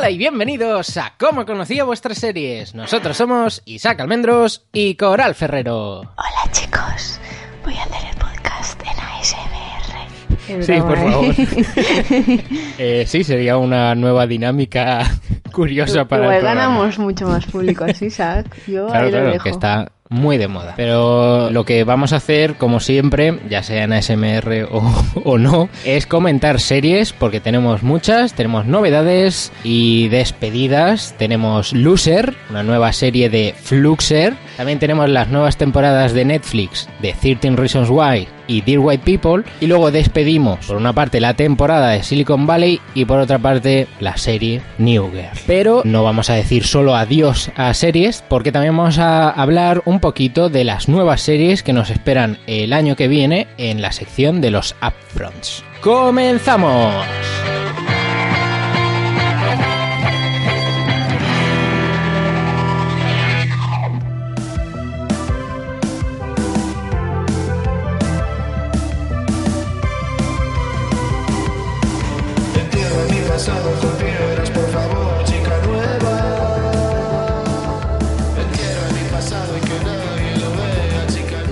Hola y bienvenidos a Cómo conocía vuestras series. Nosotros somos Isaac Almendros y Coral Ferrero. Hola chicos, voy a hacer el podcast en ASMR. Sí, por favor. Eh, sí, sería una nueva dinámica curiosa para Igual programa. ganamos mucho más público así, Isaac. Yo Claro, ahí lo claro, dejo. que está muy de moda. Pero lo que vamos a hacer, como siempre, ya sea en ASMR o, o no, es comentar series, porque tenemos muchas, tenemos novedades y despedidas. Tenemos Loser, una nueva serie de Fluxer. También tenemos las nuevas temporadas de Netflix de 13 Reasons Why y Dear White People. Y luego despedimos, por una parte, la temporada de Silicon Valley y por otra parte, la serie New Girl. Pero no vamos a decir solo adiós a series, porque también vamos a hablar un poquito de las nuevas series que nos esperan el año que viene en la sección de los Upfronts. ¡Comenzamos!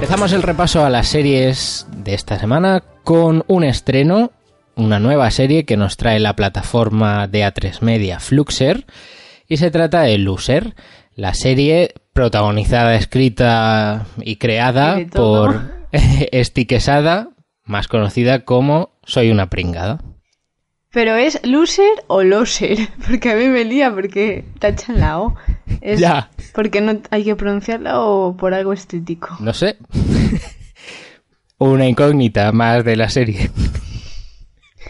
Empezamos el repaso a las series de esta semana con un estreno, una nueva serie que nos trae la plataforma de A3 Media Fluxer y se trata de Loser, la serie protagonizada, escrita y creada Y por Esti Quesada, más conocida como Soy una pringada. Pero es loser o loser, porque a mí me lía porque tachan la O. Es Ya. porque no hay que pronunciarla o por algo estético. No sé. Una incógnita más de la serie.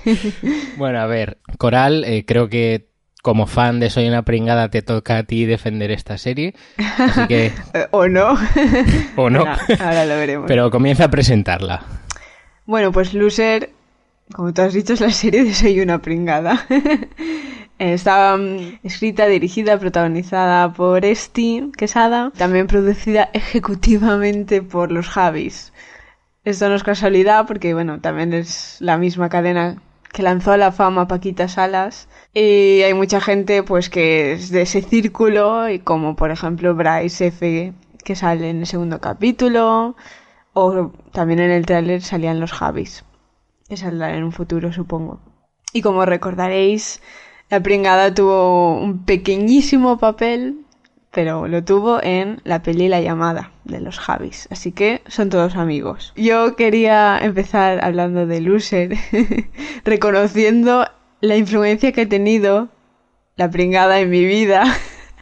bueno, a ver, Coral, eh, creo que como fan de Soy una pringada te toca a ti defender esta serie. Así que, Eh, o no. o no. Ahora, ahora lo veremos. Pero comienza a presentarla. Bueno, pues Loser, como tú has dicho, es la serie de Soy una pringada. Está mm, escrita, dirigida, protagonizada por Esti Quesada, también producida ejecutivamente por los Javis. Esto no es casualidad porque, bueno, también es la misma cadena que lanzó a la fama Paquita Salas. Y hay mucha gente, pues, que es de ese círculo, y como por ejemplo Bryce F., que sale en el segundo capítulo, o también en el tráiler salían los Javis, que saldrán en un futuro, supongo. Y como recordaréis, la pringada tuvo un pequeñísimo papel, pero lo tuvo en la peli La llamada de los Javis, así que son todos amigos. Yo quería empezar hablando de Loser, reconociendo la influencia que ha tenido la pringada en mi vida,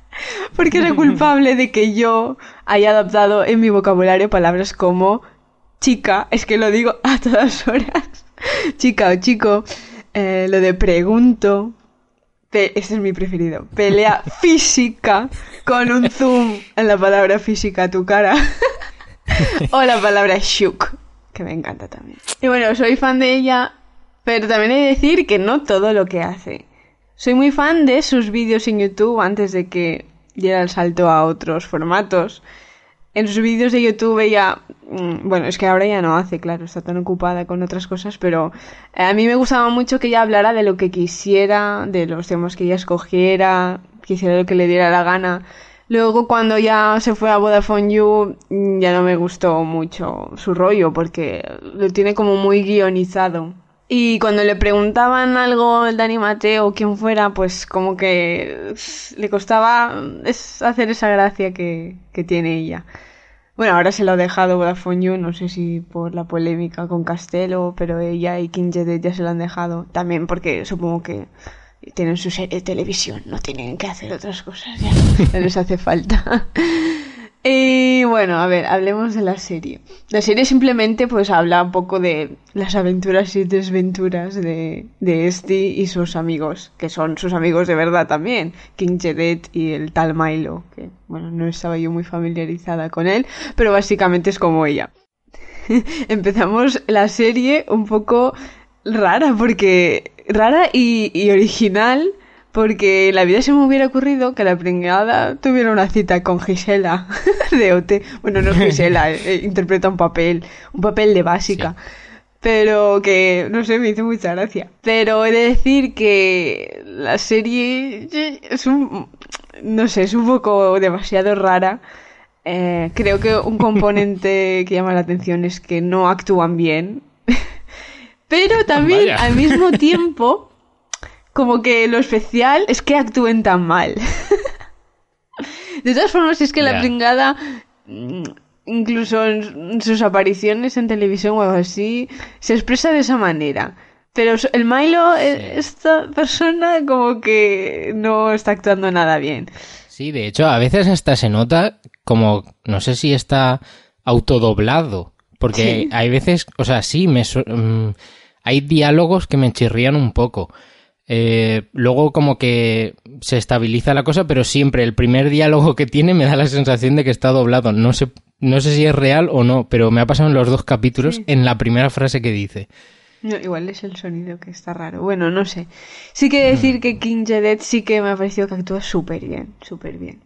porque es la culpable de que yo haya adaptado en mi vocabulario palabras como chica, es que lo digo a todas horas, chica o chico, eh, lo de pregunto, este es mi preferido, pelea física con un zoom en la palabra física a tu cara, o la palabra shook, que me encanta también. Y bueno, soy fan de ella, pero también he de decir que no todo lo que hace. Soy muy fan de sus vídeos en YouTube antes de que diera el salto a otros formatos. En sus vídeos de YouTube ella, mm, bueno, es que ahora ya no hace, claro, está tan ocupada con otras cosas, pero eh, a mí me gustaba mucho que ella hablara de lo que quisiera, de los temas que ella escogiera, que hiciera lo que le diera la gana. Luego cuando ya se fue a Vodafone You mm, ya no me gustó mucho su rollo porque lo tiene como muy guionizado. Y cuando le preguntaban algo el Dani Mateo o quien fuera, pues como que le costaba hacer esa gracia que, que tiene ella. Bueno, ahora se lo ha dejado Vodafone no sé si por la polémica con Castelo, pero ella y King Jedet ya se lo han dejado. También porque supongo que tienen su serie de televisión, no tienen que hacer otras cosas, ya no les hace falta. Y bueno, a ver, hablemos de la serie. La serie simplemente pues habla un poco de las aventuras y desventuras de, de Esti y sus amigos, que son sus amigos de verdad también, King Jedet y el tal Milo, que bueno, no estaba yo muy familiarizada con él, pero básicamente es como ella. Empezamos la serie un poco rara, porque rara y, y original, porque en la vida se me hubiera ocurrido que la pringada tuviera una cita con Gisela de OT. Bueno, no Gisela, eh, interpreta un papel, un papel de básica. Pero que, no sé, me hizo mucha gracia. Pero he de decir que la serie es un, no sé, es un poco demasiado rara. Eh, creo que un componente que llama la atención es que no actúan bien. Pero también Vaya. al mismo tiempo, como que lo especial es que actúen tan mal. De todas formas, es que la pringada, mm, incluso en sus apariciones en televisión o algo así, se expresa de esa manera. Pero el Milo, eh, esta persona, como que no está actuando nada bien. Sí, de hecho, a veces hasta se nota como, no sé si está autodoblado, porque Sí. hay veces, o sea, sí, me, mm, hay diálogos que me chirrían un poco. Eh, luego como que se estabiliza la cosa, pero siempre el primer diálogo que tiene me da la sensación de que está doblado. No sé, no sé si es real o no, pero me ha pasado en los dos capítulos en la primera frase que dice. No, igual es el sonido que está raro. Bueno, no sé. Sí que decir que King Jedet sí que me ha parecido que actúa súper bien, súper bien.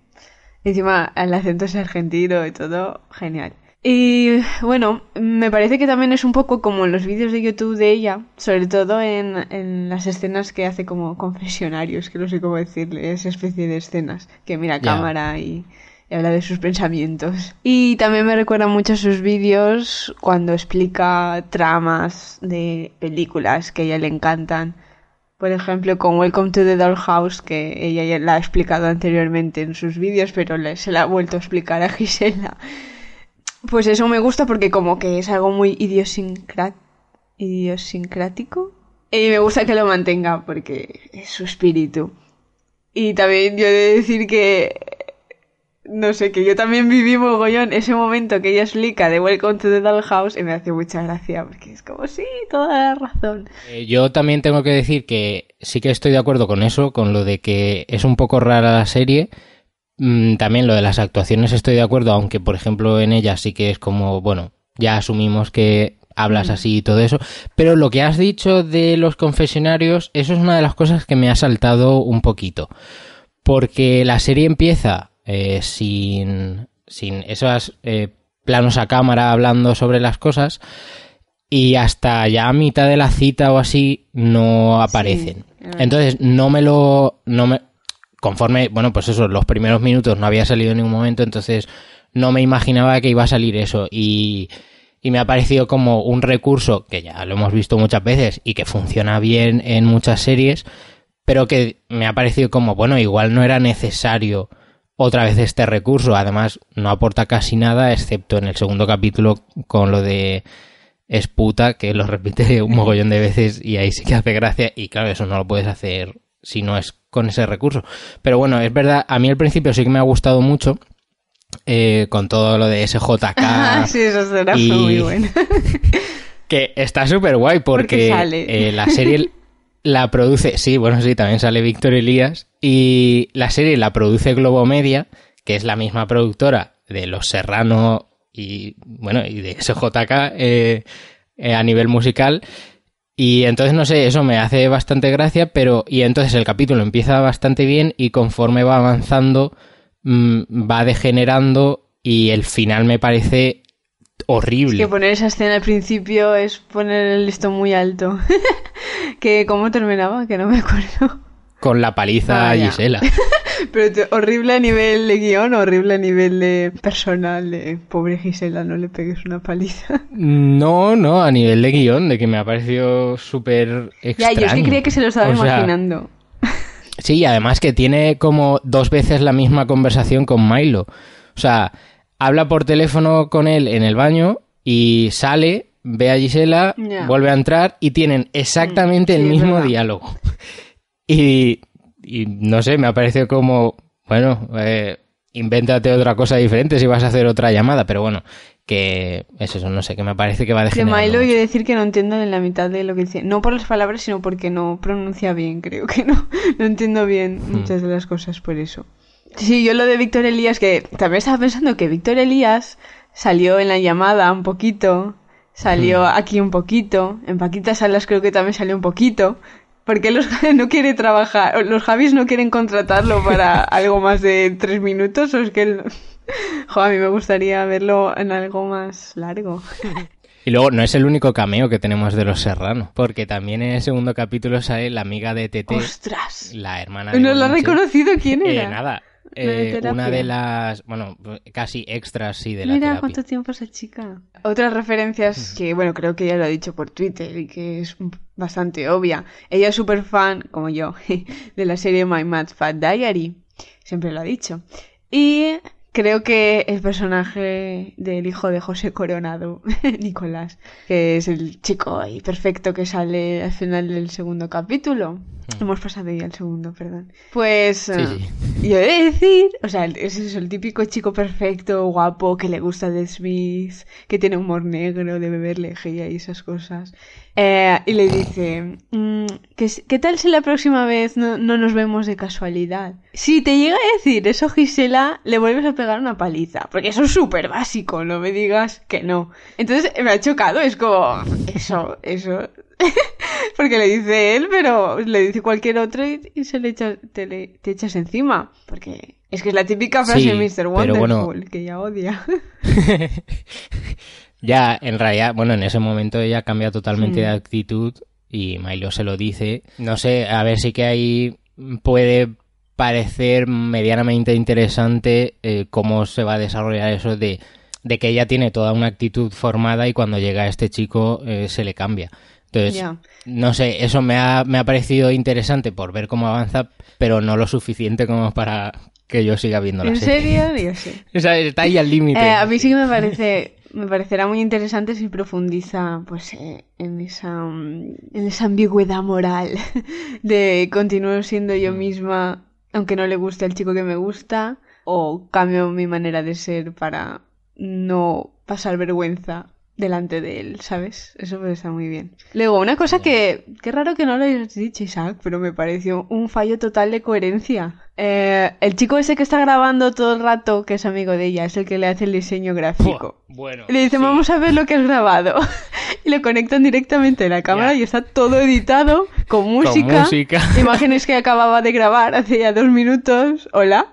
Encima, el acento es argentino y todo, genial. Y bueno, me parece que también es un poco como en los vídeos de YouTube de ella, sobre todo en, en las escenas que hace como confesionarios, que no sé cómo decirle, esa especie de escenas, que mira a cámara y, y habla de sus pensamientos. Y también me recuerda mucho a sus vídeos cuando explica tramas de películas que a ella le encantan. Por ejemplo, con Welcome to the Dollhouse, que ella ya la ha explicado anteriormente en sus vídeos, pero se la ha vuelto a explicar a Gisela. Pues eso me gusta porque como que es algo muy idiosincrático. Y me gusta que lo mantenga porque es su espíritu. Y también yo he de decir que no sé, que yo también viví mogollón ese momento que ella explica de Welcome to the Dollhouse y me hace mucha gracia porque es como, sí, toda la razón. Eh, Yo también tengo que decir que sí que estoy de acuerdo con eso, con lo de que es un poco rara la serie. Mm, También lo de las actuaciones estoy de acuerdo, aunque por ejemplo en ella sí que es como, bueno, ya asumimos que hablas así y todo eso. Pero lo que has dicho de los confesionarios, eso es una de las cosas que me ha saltado un poquito. Porque la serie empieza eh, sin, sin esos eh, planos a cámara hablando sobre las cosas y hasta ya a mitad de la cita o así no aparecen. Entonces no me lo... No me, conforme, bueno, pues eso, los primeros minutos no había salido en ningún momento, entonces no me imaginaba que iba a salir eso. Y, y me ha parecido como un recurso que ya lo hemos visto muchas veces y que funciona bien en muchas series, pero que me ha parecido como, bueno, igual no era necesario otra vez este recurso, además no aporta casi nada, excepto en el segundo capítulo con lo de es puta, que lo repite un mogollón de veces y ahí sí que hace gracia. Y claro, eso no lo puedes hacer si no es con ese recurso. Pero bueno, es verdad, a mí al principio sí que me ha gustado mucho eh, con todo lo de SJK. Ah, sí, y- fue muy buena. Que está súper guay porque Porque sale. eh, la serie la produce, sí, bueno, sí, también sale Víctor Elías y la serie la produce Globo Media, que es la misma productora de Los Serrano y, bueno, y de SJK eh, eh, a nivel musical. Y entonces, no sé, eso me hace bastante gracia, pero... Y entonces el capítulo empieza bastante bien y conforme va avanzando mm, va degenerando y el final me parece horrible. Que poner esa escena al principio es poner el listón muy alto. que ¿Cómo terminaba? Que no me acuerdo. Con la paliza Ah, a. Gisela. Pero te- horrible a nivel de guion, horrible a nivel de personal. De pobre Gisela, no le pegues una paliza. No, no, a nivel de guion, de que me ha parecido súper ya, extraño. yo es que creía que se lo estaba O sea, imaginando. Sí, y además que tiene como dos veces la misma conversación con Milo. O sea, habla por teléfono con él en el baño y sale, ve a Gisela, Ya. vuelve a entrar y tienen exactamente Mm, el sí, mismo diálogo. Y, y no sé, me ha parecido como, bueno, eh, invéntate otra cosa diferente si vas a hacer otra llamada, pero bueno, que es eso, no sé, que me parece que va De degenerando. Milo, mucho. yo decir que no entiendo en la mitad de lo que dice. No por las palabras, sino porque no pronuncia bien, creo que no. No entiendo bien Hmm. muchas de las cosas por eso. Sí, yo lo de Víctor Elías, que también estaba pensando que Víctor Elías salió en la llamada un poquito, salió Hmm. aquí un poquito, en Paquita Salas creo que también salió un poquito. Porque los no quiere trabajar, los Javis no quieren contratarlo para algo más de tres minutos, o es que él... Jo, a mí me gustaría verlo en algo más largo. Y luego no es el único cameo que tenemos de los Serrano, porque también en el segundo capítulo sale la amiga de Tete, ¡Ostras! la hermana de ¿No lo ha reconocido quién Eh, era? nada. De eh, una de las, bueno, casi extras, sí, de la Mira terapia. cuánto tiempo esa chica. Otras referencias que, bueno, creo que ya lo ha dicho por Twitter y que es bastante obvia. Ella es súper fan, como yo, de la serie My Mad Fat Diary. Siempre lo ha dicho. Y creo que el personaje del hijo de José Coronado, Nicolás, que es el chico ahí perfecto que sale al final del segundo capítulo. Hemos pasado ya al segundo, perdón. Pues eh, yo he de decir, o sea, es eso, el típico chico perfecto, guapo, que le gusta de Smith, que tiene humor negro, de beber lejía y esas cosas. Eh, y le dice, mm, ¿qué, ¿qué tal si la próxima vez no, no nos vemos de casualidad? Si te llega a decir eso, Gisela, le vuelves a pegar una paliza, porque eso es súper básico, no me digas que no. Entonces me ha chocado, es como, eso, eso... Porque le dice él, pero le dice cualquier otro y, y se le echa, te, le- te echas encima. Porque es que es la típica frase Sí, de Mr. Wonderful, bueno. que ella odia. Ya, en realidad, bueno, en ese momento ella cambia totalmente Mm. de actitud y Milo se lo dice. No sé, a ver si que ahí puede parecer medianamente interesante eh, cómo se va a desarrollar eso de, de que ella tiene toda una actitud formada y cuando llega este chico eh, se le cambia. Entonces, no sé, eso me ha, me ha parecido interesante por ver cómo avanza, pero no lo suficiente como para que yo siga viendo la ¿En serie. serio? Yo sé. O sea, está ahí al límite. Eh, a mí sí que me parece, me parecerá muy interesante si profundiza, pues, eh, en esa, mm, en esa ambigüedad moral de continuar siendo yo misma, aunque no le guste al chico que me gusta, o cambio mi manera de ser para no pasar vergüenza delante de él, ¿sabes? Eso puede estar muy bien. Luego, una cosa que, qué raro que no lo hayas dicho, Isaac, pero me pareció un fallo total de coherencia. Eh, el chico ese que está grabando todo el rato, que es amigo de ella, es el que le hace el diseño gráfico. Bueno. Le dicen, sí. vamos a ver lo que has grabado. y le conectan directamente a la cámara y está todo editado con música. música. Imágenes que acababa de grabar hace ya dos minutos. Hola.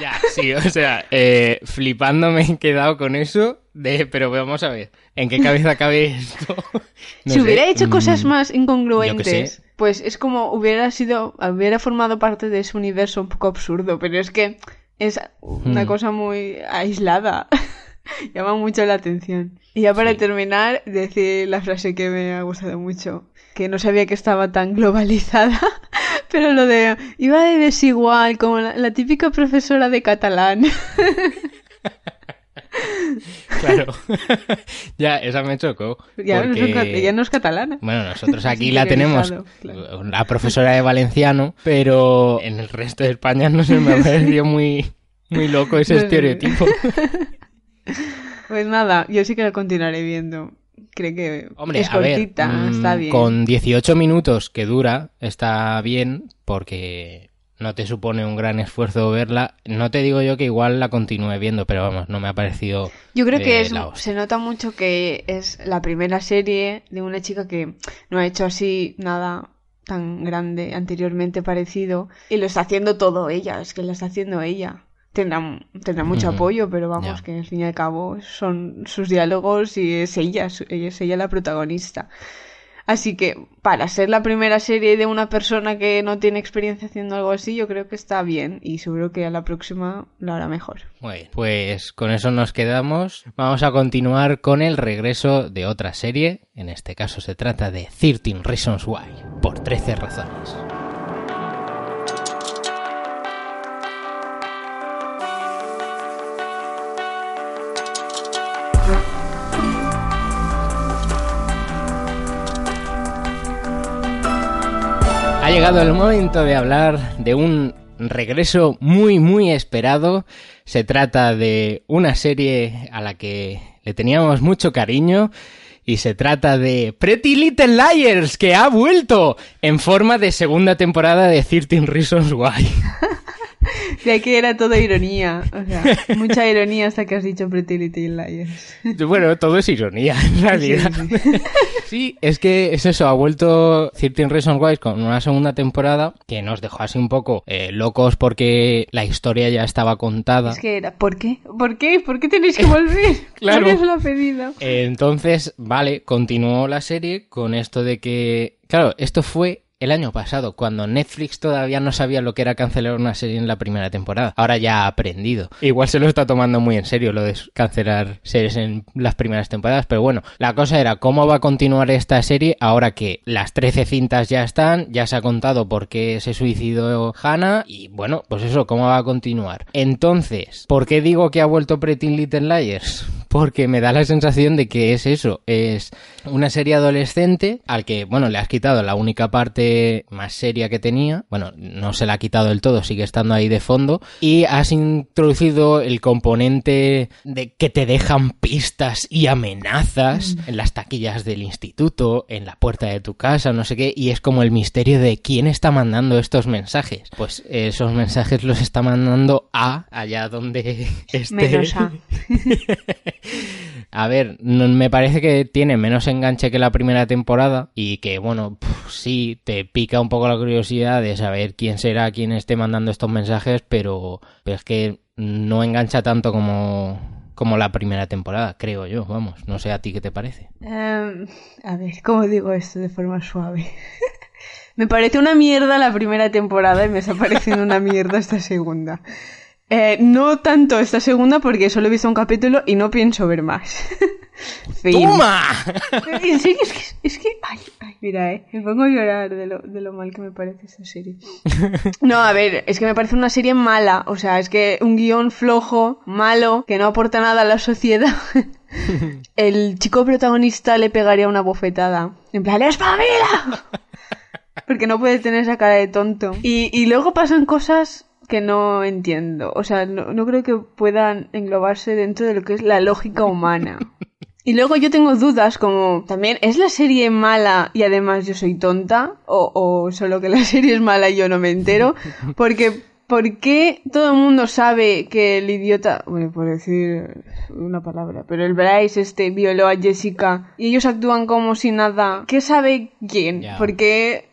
Ya, sí, o sea, eh, flipando me he quedado con eso de, pero vamos a ver, ¿en qué cabeza cabe esto? No si sé, hubiera hecho cosas mm, más incongruentes, pues es como hubiera sido, hubiera formado parte de ese universo un poco absurdo, pero es que es una Hmm. cosa muy aislada. Llama mucho la atención. Y ya para Sí. terminar, decir la frase que me ha gustado mucho, que no sabía que estaba tan globalizada, pero lo de iba de desigual, como la, la típica profesora de catalán. Claro. ya, esa me chocó. ya, no porque- es catalana. Bueno, nosotros aquí la tenemos, claro. la profesora de valenciano, pero en el resto de España no se me ha parecido muy, muy loco ese estereotipo. Pues nada, yo sí que lo continuaré viendo. Creo que Hombre, es a ver, cortita, mm, está bien. con 18 minutos que dura, está bien, porque no te supone un gran esfuerzo verla. No te digo yo que igual la continúe viendo, pero vamos, no me ha parecido. Yo creo que es, se nota mucho que es la primera serie de una chica que no ha hecho así nada tan grande anteriormente parecido y lo está haciendo todo ella, es que lo está haciendo ella. Tendrá, tendrá mucho apoyo, pero vamos, que al fin y al cabo son sus diálogos y es ella es ella la protagonista. Así que para ser la primera serie de una persona que no tiene experiencia haciendo algo así, yo creo que está bien y seguro que a la próxima lo hará mejor. Bien, pues con eso nos quedamos. Vamos a continuar con el regreso de otra serie. En este caso se trata de 13 Reasons Why, por 13 razones. Ha llegado el momento de hablar de un regreso muy muy esperado. Se trata de una serie a la que le teníamos mucho cariño y se trata de Pretty Little Liars que ha vuelto en forma de segunda temporada de 13 Reasons Why. De aquí era todo ironía. O sea, mucha ironía hasta que has dicho Pretty Little Liars. Bueno, todo es ironía en realidad. Sí, es que es eso, ha vuelto 13 Reasons Why con una segunda temporada que nos dejó así un poco eh, locos porque la historia ya estaba contada. Es que era, ¿por qué? ¿Por qué? ¿Por qué tenéis que volver? Claro. Nadie os lo ha pedido. Entonces, vale, continuó la serie con esto de que, claro, esto fue el año pasado, cuando Netflix todavía no sabía lo que era cancelar una serie en la primera temporada. Ahora ya ha aprendido. Igual se lo está tomando muy en serio lo de cancelar series en las primeras temporadas, pero bueno, la cosa era cómo va a continuar esta serie ahora que las 13 cintas ya están, ya se ha contado por qué se suicidó Hannah y bueno, pues eso, cómo va a continuar. Entonces, ¿por qué digo que ha vuelto Pretty Little Liars? Porque me da la sensación de que es eso, es una serie adolescente al que, bueno, le has quitado la única parte más seria que tenía, bueno, no se la ha quitado del todo, sigue estando ahí de fondo, y has introducido el componente de que te dejan pistas y amenazas en las taquillas del instituto, en la puerta de tu casa, no sé qué, y es como el misterio de quién está mandando estos mensajes. Pues esos mensajes los está mandando a allá donde esté. Menos A. A ver, no- me parece que tiene menos enganche que la primera temporada y que, bueno, pf, sí, te pica un poco la curiosidad de saber quién será quien esté mandando estos mensajes, pero, es que no engancha tanto como, como la primera temporada, creo yo, vamos, no sé a ti qué te parece. Em, a ver, ¿cómo digo esto de forma suave? me parece una mierda la primera temporada y me está pareciendo una mierda esta segunda. Eh, no tanto esta segunda porque solo he visto un capítulo y no pienso ver más. ¡Toma! En serio, es que, es que ay, ay, mira, eh, me pongo a llorar de lo, de lo mal que me parece esta serie. No, a ver, es que me parece una serie mala, o sea, es que un guion flojo, malo, que no aporta nada a la sociedad. El chico protagonista le pegaría una bofetada. En plan, ¡espabila! Porque no puede tener esa cara de tonto. Y, y luego pasan cosas que no entiendo. O sea, no, no creo que puedan englobarse dentro de lo que es la lógica humana. Y luego yo tengo dudas como, también, ¿es la serie mala y además yo soy tonta? ¿O, o solo que la serie es mala y yo no me entero? Porque, ¿por qué todo el mundo sabe que el idiota, bueno, por decir una palabra, pero el Bryce este violó a Jessica y ellos actúan como si nada? ¿Qué sabe quién? Ya. ¿Por qué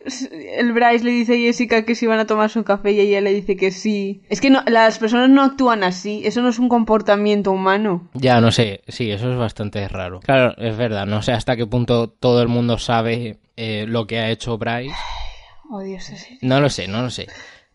el Bryce le dice a Jessica que si van a tomar su café y ella le dice que sí? Es que no, las personas no actúan así, eso no es un comportamiento humano. Ya, no sé, sí, eso es bastante raro. Claro, es verdad, no sé hasta qué punto todo el mundo sabe eh, lo que ha hecho Bryce. Odio. No lo sé, no lo sé.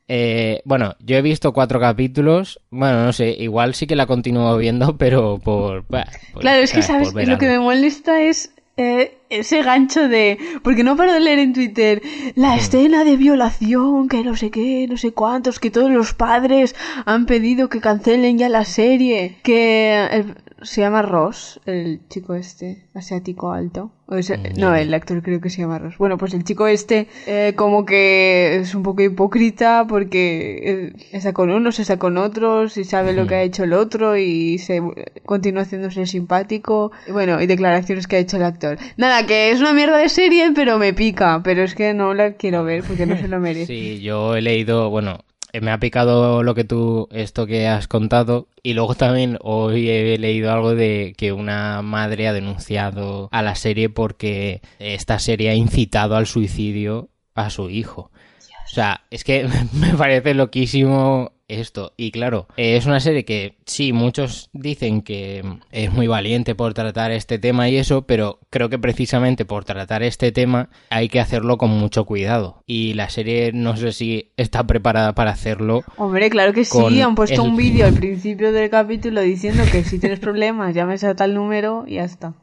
Eh, bueno, yo he visto cuatro capítulos. Bueno, no sé, igual sí que la continúo viendo, pero por. bah, por- Claro, es que, ah, ¿sabes? Lo que me molesta es eh, ese gancho de... Porque no paro de leer en Twitter la escena de violación, que no sé qué, no sé cuántos, que todos los padres han pedido que cancelen ya la serie. Que el- se llama Ross, el chico este, asiático alto. O ese- no, el actor creo que se llama Ross. Bueno, pues el chico este eh, como que es un poco hipócrita porque está con unos, está con otros y sabe lo que ha hecho el otro y se continúa haciéndose simpático. Y bueno, y declaraciones que ha hecho el actor. Nada, que es una mierda de serie, pero me pica. Pero es que no la quiero ver porque no se lo merece. Sí, yo he leído, bueno, me ha picado lo que tú, esto que has contado, y luego también hoy he leído algo de que una madre ha denunciado a la serie porque esta serie ha incitado al suicidio a su hijo. O sea, es que me parece loquísimo esto. Y claro, eh, es una serie que sí, muchos dicen que es muy valiente por tratar este tema y eso, pero creo que precisamente por tratar este tema hay que hacerlo con mucho cuidado. Y la serie no sé si está preparada para hacerlo. Hombre, claro que sí, han puesto el- un vídeo al principio del capítulo diciendo que si tienes problemas llames a tal número y ya está.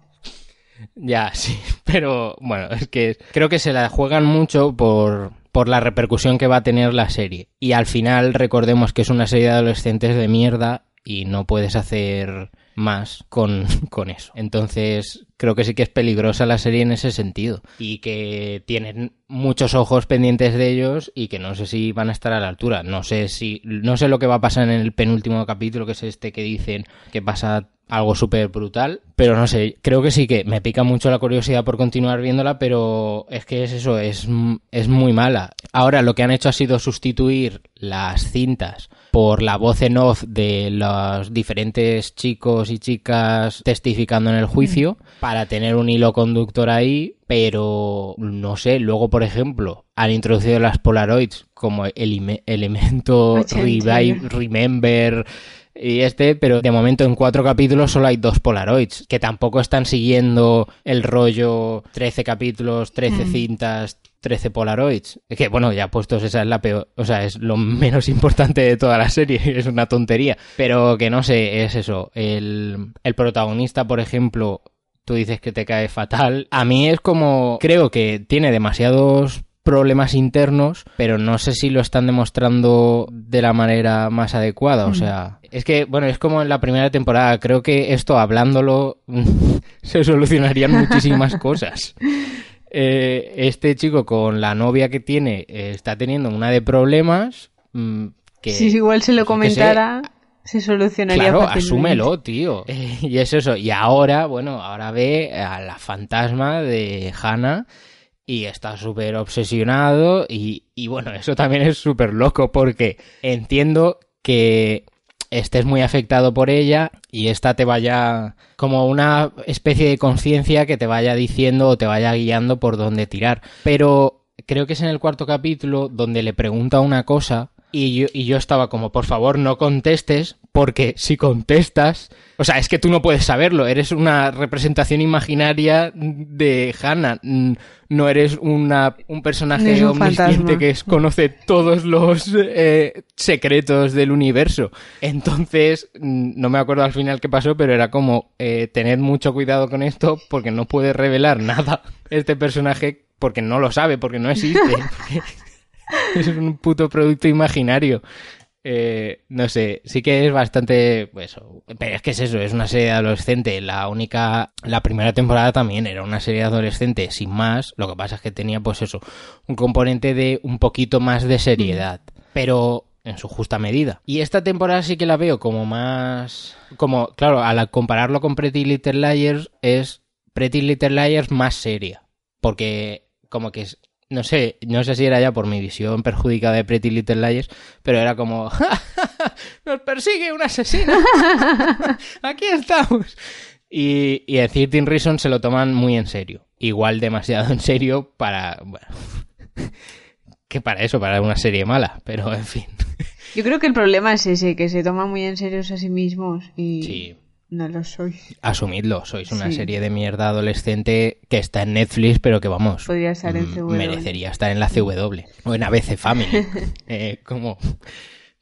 Ya, sí, pero bueno, es que creo que se la juegan mucho por, por la repercusión que va a tener la serie. Y al final recordemos que es una serie de adolescentes de mierda y no puedes hacer más con, con eso. Entonces, creo que sí que es peligrosa la serie en ese sentido. Y que tienen muchos ojos pendientes de ellos y que no sé si van a estar a la altura. No sé si. No sé lo que va a pasar en el penúltimo capítulo, que es este que dicen que pasa algo súper brutal, pero no sé, creo que sí que me pica mucho la curiosidad por continuar viéndola, pero es que es eso, es, es muy mala. Ahora lo que han hecho ha sido sustituir las cintas por la voz en off de los diferentes chicos y chicas testificando en el juicio para tener un hilo conductor ahí, pero no sé, luego por ejemplo han introducido las Polaroids como el elemento revive, remember y este, pero de momento en cuatro capítulos solo hay dos Polaroids, que tampoco están siguiendo el rollo 13 capítulos, 13 cintas, 13 Polaroids. Que, bueno, ya puestos, esa es la peor, o sea, es lo menos importante de toda la serie, es una tontería. Pero que no sé, es eso. El, el protagonista, por ejemplo, tú dices que te cae fatal. A mí es como, creo que tiene demasiados problemas internos, pero no sé si lo están demostrando de la manera más adecuada. O sea, es que, bueno, es como en la primera temporada. Creo que esto, hablándolo, se solucionarían muchísimas cosas. Eh, este chico con la novia que tiene eh, está teniendo una de problemas. mm, que, Si igual se lo sé, comentara, se solucionaría Claro, fácilmente. asúmelo, tío. Eh, y es eso. Y ahora, bueno, ahora ve a la fantasma de Hannah y está súper obsesionado. Y, y bueno, eso también es súper loco porque entiendo que estés muy afectado por ella y esta te vaya como una especie de conciencia que te vaya diciendo o te vaya guiando por dónde tirar. Pero creo que es en el cuarto capítulo donde le pregunta una cosa y yo, y yo estaba como, por favor, no contestes, porque si contestas, o sea, es que tú no puedes saberlo, eres una representación imaginaria de Hannah, no eres una, un No personaje un omnisciente fantasma. que es- conoce todos los eh, secretos del universo. Entonces, no me acuerdo al final qué pasó, pero era como, eh, tened mucho cuidado con esto, porque no puede revelar nada este personaje, porque no lo sabe, porque no existe. porque es un puto producto imaginario. Eh, no sé, sí que es bastante. Pues, pero es que es eso, es una serie de adolescente. La única. La primera temporada también era una serie de adolescente sin más. Lo que pasa es que tenía, pues eso, un componente de un poquito más de seriedad. Pero en su justa medida. Y esta temporada sí que la veo como más. Como, claro, al compararlo con Pretty Little Liars, es Pretty Little Liars más seria. Porque, como que es no sé, no sé si era ya por mi visión perjudicada de Pretty Little Liars, pero era como, nos persigue un asesino, aquí estamos. Y, y en 13 Reasons se lo toman muy en serio, igual demasiado en serio para, bueno, que para eso, para una serie mala, pero en fin. Yo creo que el problema es ese, que se toman muy en serio a sí mismos y Sí. No lo soy. Asumidlo, sois una Sí. serie de mierda adolescente que está en Netflix, pero que vamos, Podría estar en mm, CW. merecería estar en la CW o en ABC Family, eh, como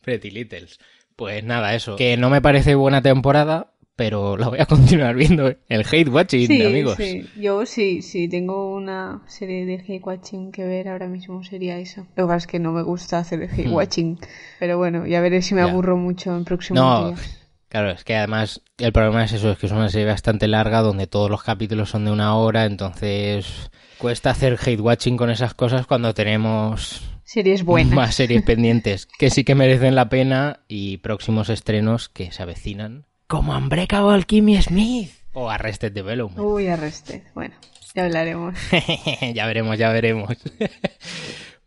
Pretty Littles. Pues nada, eso. Que no me parece buena temporada, pero la voy a continuar viendo. El hate watching, Sí, amigos. sí. Yo sí, sí, tengo una serie de hate watching que ver ahora mismo sería esa. Lo que pasa es que no me gusta hacer el hate Hmm. watching. Pero bueno, ya veré si me Ya. aburro mucho en próximos No, días. Claro, es que además el problema es eso, es que es una serie bastante larga donde todos los capítulos son de una hora, entonces cuesta hacer hate watching con esas cosas cuando tenemos Series buenas. más series pendientes que sí que merecen la pena y próximos estrenos que se avecinan. Como Unbreakable Kimmy Smith o Arrested Development. Uy, arrested. Bueno, ya hablaremos. ya veremos, ya veremos.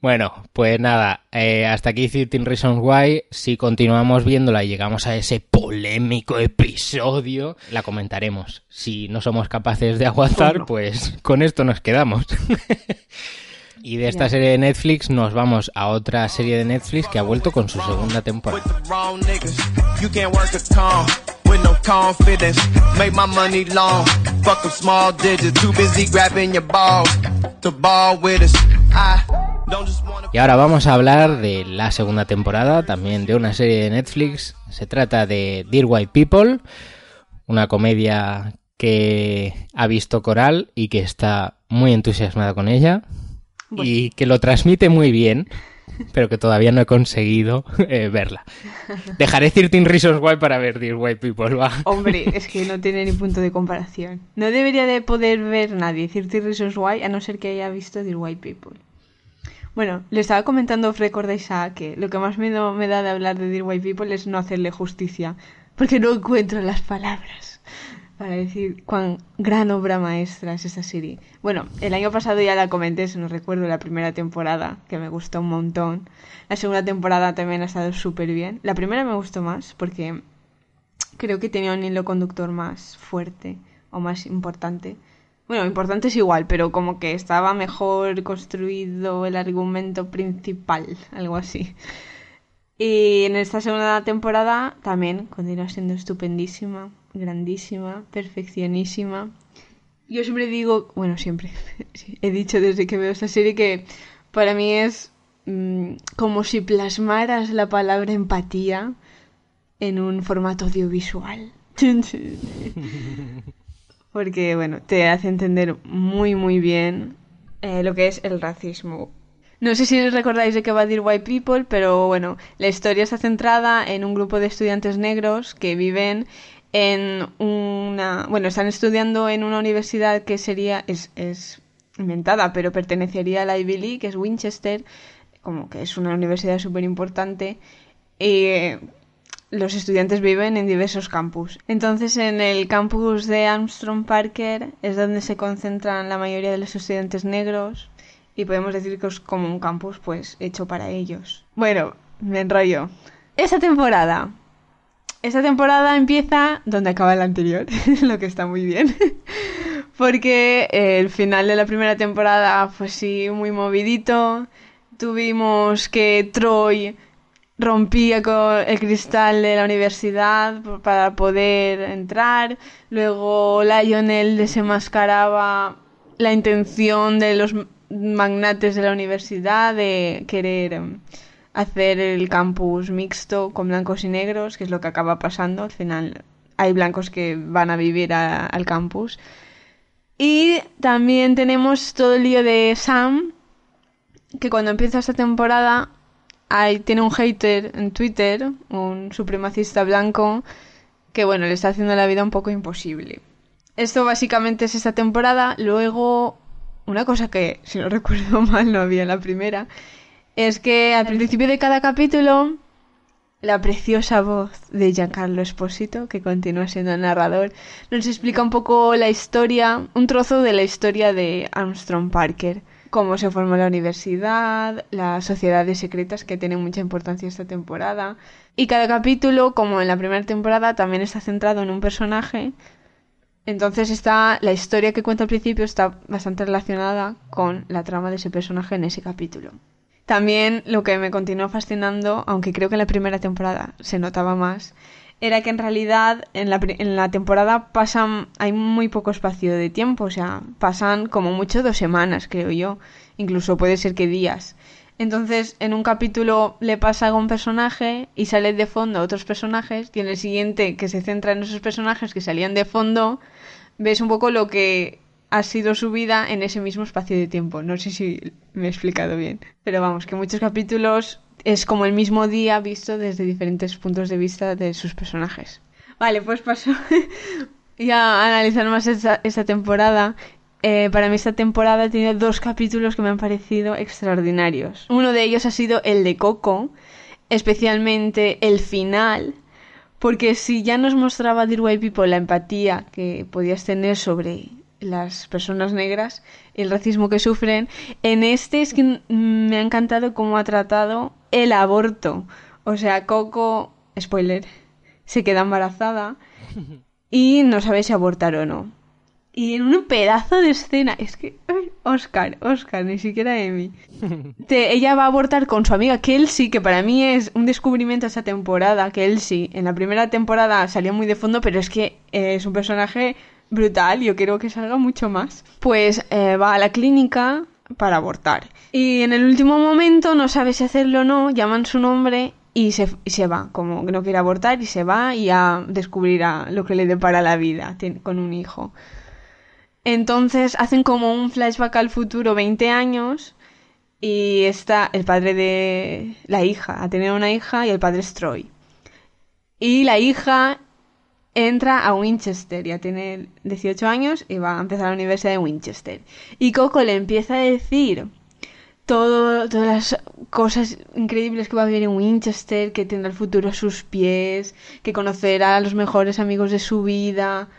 Bueno, pues nada, eh, hasta aquí 13 Reasons Why. Si continuamos viéndola y llegamos a ese polémico episodio, la comentaremos. Si no somos capaces de aguantar, pues con esto nos quedamos. y de esta serie de Netflix nos vamos a otra serie de Netflix que ha vuelto con su segunda temporada. with the wrong niggas. You can't work a calm with no confidence. Make my money long. Fuck them small digits. Too busy grabbing your balls to ball with us. I don't just wanna. Y ahora vamos a hablar de la segunda temporada, también de una serie de Netflix. Se trata de Dear White People, una comedia que ha visto Coral y que está muy entusiasmada con ella y que lo transmite muy bien. pero que todavía no he conseguido eh, verla. Dejaré 13 Reasons Why para ver Dear White People, va. Hombre, es que no tiene ni punto de comparación. No debería de poder ver nadie 13 Reasons Why a no ser que haya visto Dear White People. Bueno, le estaba comentando Frecord a que lo que más me da de hablar de Dear White People es no hacerle justicia, porque no encuentro las palabras para decir cuán gran obra maestra es esta serie. Bueno, el año pasado ya la comenté, si no recuerdo, la primera temporada, que me gustó un montón. La segunda temporada también ha estado súper bien. La primera me gustó más porque creo que tenía un hilo conductor más fuerte o más importante. Bueno, importante es igual, pero como que estaba mejor construido el argumento principal, algo así. Y en esta segunda temporada también continúa siendo estupendísima, grandísima, perfeccionísima. Yo siempre digo, bueno, siempre, he dicho desde que veo esta serie que para mí es mm, como si plasmaras la palabra empatía en un formato audiovisual. Porque, bueno, te hace entender muy, muy bien eh, lo que es el racismo. No sé si recordáis de qué va a decir White People, pero bueno, la historia está centrada en un grupo de estudiantes negros que viven en una... Bueno, están estudiando en una universidad que sería... es, es inventada, pero pertenecería a la Ivy League, que es Winchester, como que es una universidad súper importante. Los estudiantes viven en diversos campus. Entonces, en el campus de Armstrong Parker es donde se concentran la mayoría de los estudiantes negros y podemos decir que es como un campus pues hecho para ellos. Bueno, me enrollo. Esa temporada. Esta temporada empieza donde acaba la anterior, lo que está muy bien. Porque el final de la primera temporada fue sí muy movidito. Tuvimos que Troy rompía con el cristal de la universidad para poder entrar. Luego Lionel desenmascaraba la intención de los magnates de la universidad de querer em, hacer el campus mixto con blancos y negros, que es lo que acaba pasando. Al final hay blancos que van a vivir al campus. Y también tenemos todo el lío de Sam, que cuando empieza esta temporada hay, tiene un hater en Twitter, un supremacista blanco, que bueno, le está haciendo la vida un poco imposible. Esto básicamente es esta temporada. Luego una cosa que, si no recuerdo mal, no había en la primera, es que al principio de cada capítulo, la preciosa voz de Giancarlo Esposito, que continúa siendo el narrador, nos explica un poco la historia, un trozo de la historia de Armstrong Parker, cómo se formó la universidad, las sociedades secretas que tienen mucha importancia esta temporada. Y cada capítulo, como en la primera temporada, también está centrado en un personaje entonces está la historia que cuenta al principio está bastante relacionada con la trama de ese personaje en ese capítulo. También lo que me continuó fascinando, aunque creo que en la primera temporada se notaba más, era que en realidad en la, en la temporada pasan hay muy poco espacio de tiempo, o sea, pasan como mucho dos semanas, creo yo, incluso puede ser que días. Entonces, en un capítulo le pasa a un personaje y sale de fondo a otros personajes, y en el siguiente que se centra en esos personajes que salían de fondo, ves un poco lo que ha sido su vida en ese mismo espacio de tiempo. No sé si me he explicado bien. Pero vamos, que muchos capítulos es como el mismo día visto desde diferentes puntos de vista de sus personajes. Vale, pues paso ya a analizar más esta, temporada. Eh, para mí esta temporada tiene dos capítulos que me han parecido extraordinarios. Uno de ellos ha sido el de Coco, especialmente el final, porque si ya nos mostraba Dear White People la empatía que podías tener sobre las personas negras, el racismo que sufren, en este es que me ha encantado cómo ha tratado el aborto. O sea, Coco, spoiler, se queda embarazada y no sabe si abortar o no. Y en un pedazo de escena, es que, Oscar, Oscar, ni siquiera Emi. ella va a abortar con su amiga Kelsey, que para mí es un descubrimiento esa temporada. Kelsey, en la primera temporada salió muy de fondo, pero es que eh, es un personaje brutal, yo quiero que salga mucho más. Pues eh, va a la clínica para abortar. Y en el último momento no sabe si hacerlo o no, llaman su nombre y se, y se va, como no quiere abortar y se va y ya descubrirá lo que le depara la vida con un hijo. Entonces hacen como un flashback al futuro 20 años y está el padre de la hija, a tener una hija y el padre es Troy. Y la hija entra a Winchester, ya tiene 18 años y va a empezar la universidad de Winchester. Y Coco le empieza a decir todo, todas las cosas increíbles que va a vivir en Winchester, que tendrá el futuro a sus pies, que conocerá a los mejores amigos de su vida.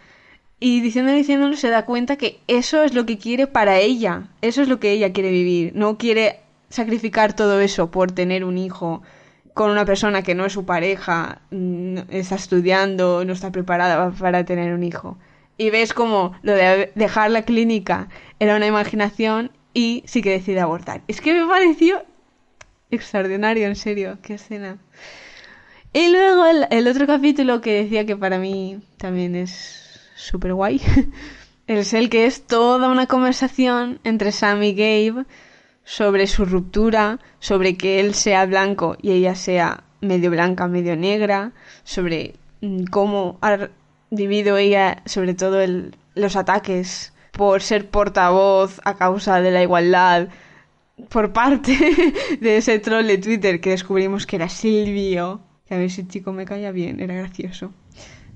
Y diciéndolo diciéndolo se da cuenta que eso es lo que quiere para ella, eso es lo que ella quiere vivir, no quiere sacrificar todo eso por tener un hijo con una persona que no es su pareja, está estudiando, no está preparada para tener un hijo. Y ves como lo de dejar la clínica era una imaginación y sí que decide abortar. Es que me pareció extraordinario, en serio, qué escena. Y luego el, el otro capítulo que decía que para mí también es súper guay. es el que es toda una conversación entre Sam y Gabe sobre su ruptura, sobre que él sea blanco y ella sea medio blanca, medio negra, sobre mm, cómo ha vivido ella, sobre todo los ataques por ser portavoz a causa de la igualdad por parte de ese troll de Twitter que descubrimos que era Silvio. Que a ver si el chico me caía bien, era gracioso.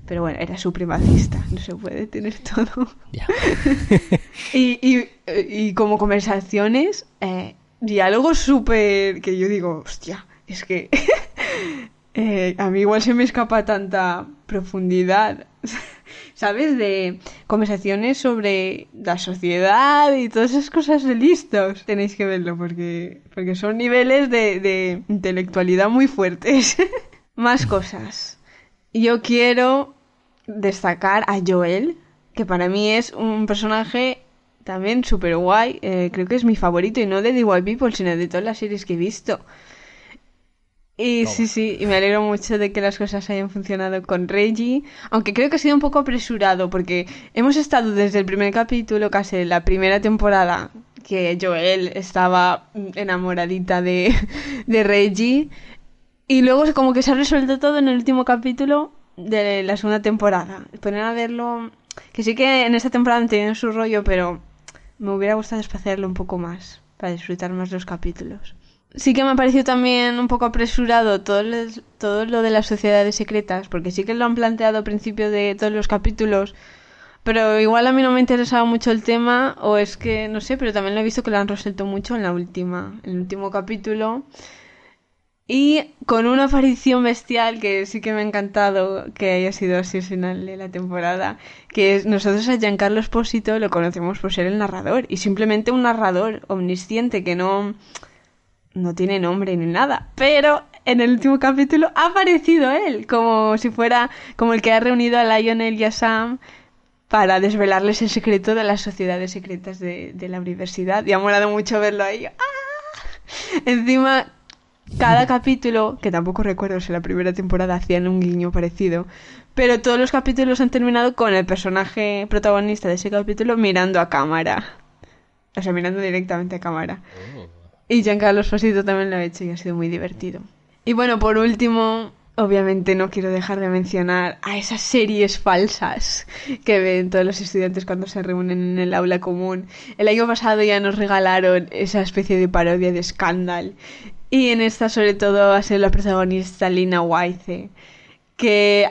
Pero bueno, era supremacista, no se puede tener todo. y, y, y, como conversaciones, eh, diálogos súper... que yo digo, hostia, es que eh, a mí igual se me escapa tanta profundidad. ¿sabes? De conversaciones sobre la sociedad y todas esas cosas de listos. Tenéis que verlo porque, porque son niveles de, de intelectualidad muy fuertes. Más cosas. Yo quiero destacar a Joel, que para mí es un personaje también súper guay. Eh, creo que es mi favorito y no de The White People, sino de todas las series que he visto. Y sí, sí, y me alegro mucho de que las cosas hayan funcionado con Reggie, aunque creo que ha sido un poco apresurado porque hemos estado desde el primer capítulo, casi la primera temporada, que Joel estaba enamoradita de, de Reggie, y luego como que se ha resuelto todo en el último capítulo de la segunda temporada. Poner a verlo, que sí que en esta temporada han tenido su rollo, pero me hubiera gustado espaciarlo un poco más, para disfrutar más los capítulos sí que me ha parecido también un poco apresurado todo, todo lo de las sociedades secretas, porque sí que lo han planteado al principio de todos los capítulos, pero igual a mí no me interesaba mucho el tema, o es que, no sé, pero también lo he visto que lo han resuelto mucho en la última, en el último capítulo. Y con una aparición bestial que sí que me ha encantado que haya sido así al final de la temporada, que es nosotros a Giancarlo Espósito lo conocemos por ser el narrador, y simplemente un narrador omnisciente que no no tiene nombre ni nada, pero en el último capítulo ha aparecido él, como si fuera como el que ha reunido a Lionel y a Sam para desvelarles el secreto de las sociedades secretas de, la universidad. Y ha molado mucho verlo ahí. ¡Ah! Encima, cada capítulo, que tampoco recuerdo si la primera temporada hacían un guiño parecido, pero todos los capítulos han terminado con el personaje protagonista de ese capítulo mirando a cámara. O sea, mirando directamente a cámara. Oh. Y Giancarlo Esposito también lo ha hecho y ha sido muy divertido. Y bueno, por último, obviamente no quiero dejar de mencionar a esas series falsas que ven todos los estudiantes cuando se reúnen en el aula común. El año pasado ya nos regalaron esa especie de parodia de Scandal. Y en esta sobre todo va a ser la protagonista Lina Waithe, que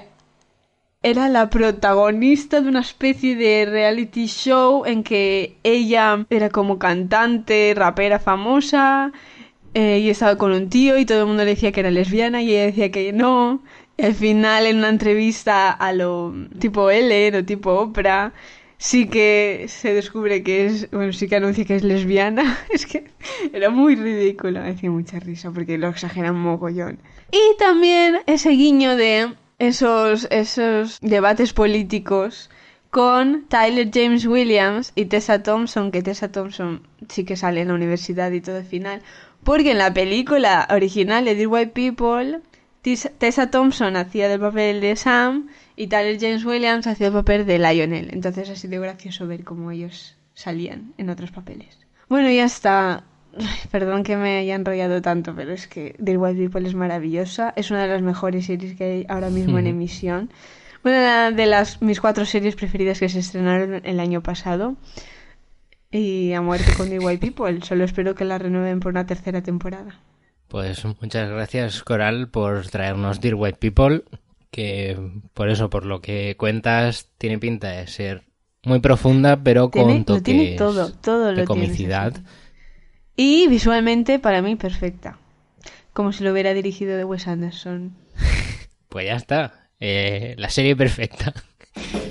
era la protagonista de una especie de reality show en que ella era como cantante, rapera famosa eh, y estaba con un tío y todo el mundo le decía que era lesbiana y ella decía que no. Y al final en una entrevista a lo tipo Ellen o tipo Oprah sí que se descubre que es, bueno, sí que anuncia que es lesbiana. Es que era muy ridículo, hacía mucha risa porque lo exageran mogollón. Y también ese guiño de esos, esos debates políticos con Tyler James Williams y Tessa Thompson, que Tessa Thompson sí que sale en la universidad y todo el final, porque en la película original de The White People, Tessa Thompson hacía del papel de Sam y Tyler James Williams hacía el papel de Lionel. Entonces ha sido gracioso ver cómo ellos salían en otros papeles. Bueno, ya está. Perdón que me haya enrollado tanto, pero es que The White People es maravillosa. Es una de las mejores series que hay ahora mismo en emisión. Una de las mis cuatro series preferidas que se estrenaron el año pasado. Y a muerte con The White People. Solo espero que la renueven por una tercera temporada. Pues muchas gracias, Coral, por traernos Dear White People, que por eso, por lo que cuentas, tiene pinta de ser muy profunda, pero con Tiene- toques tiene todo, todo de tiene, comicidad. Y visualmente, para mí, perfecta. Como si lo hubiera dirigido de Wes Anderson. Pues ya está, eh, la serie perfecta.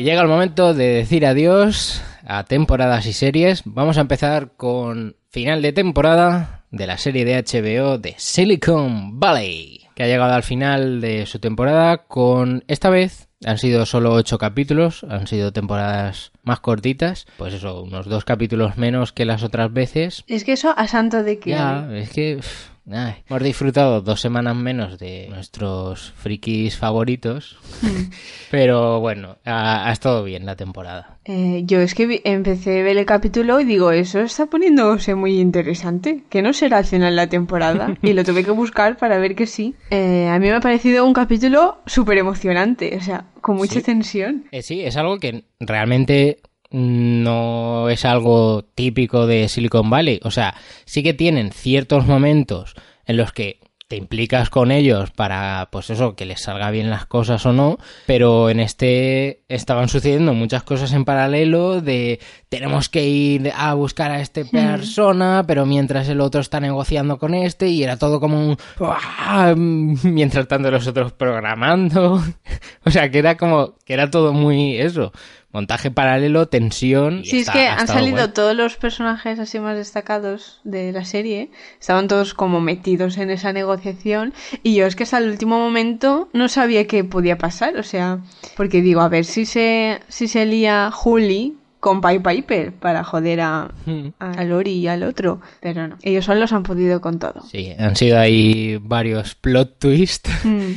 Y llega el momento de decir adiós a temporadas y series. Vamos a empezar con final de temporada de la serie de HBO de Silicon Valley, que ha llegado al final de su temporada con esta vez han sido solo ocho capítulos, han sido temporadas más cortitas, pues eso, unos dos capítulos menos que las otras veces. Es que eso a santo de que... Ya, es que hemos disfrutado dos semanas menos de nuestros frikis favoritos, pero bueno, ha, ha estado bien la temporada. Eh, yo es que empecé a ver el capítulo y digo, eso está poniéndose muy interesante. Que no será al final la temporada. y lo tuve que buscar para ver que sí. Eh, a mí me ha parecido un capítulo súper emocionante. O sea, con mucha Sí. tensión. Eh, sí, es algo que realmente no es algo típico de Silicon Valley. O sea, sí que tienen ciertos momentos en los que te implicas con ellos para, pues eso, que les salga bien las cosas o no, pero en este estaban sucediendo muchas cosas en paralelo de tenemos que ir a buscar a esta persona, pero mientras el otro está negociando con este y era todo como un... mientras tanto los otros programando. o sea, que era como, que era todo muy eso, montaje paralelo, tensión. Sí, está- es que ha han salido guay. todos los personajes así más destacados de la serie. Estaban todos como metidos en esa negociación. Y yo es que hasta el último momento no sabía qué podía pasar. O sea, porque digo, a ver si se, si se lía Juli con Pied Piper para joder a, Hmm. a Lori y al otro. Pero no, ellos solos han podido con todo. Sí, han sido ahí varios plot twists Mm.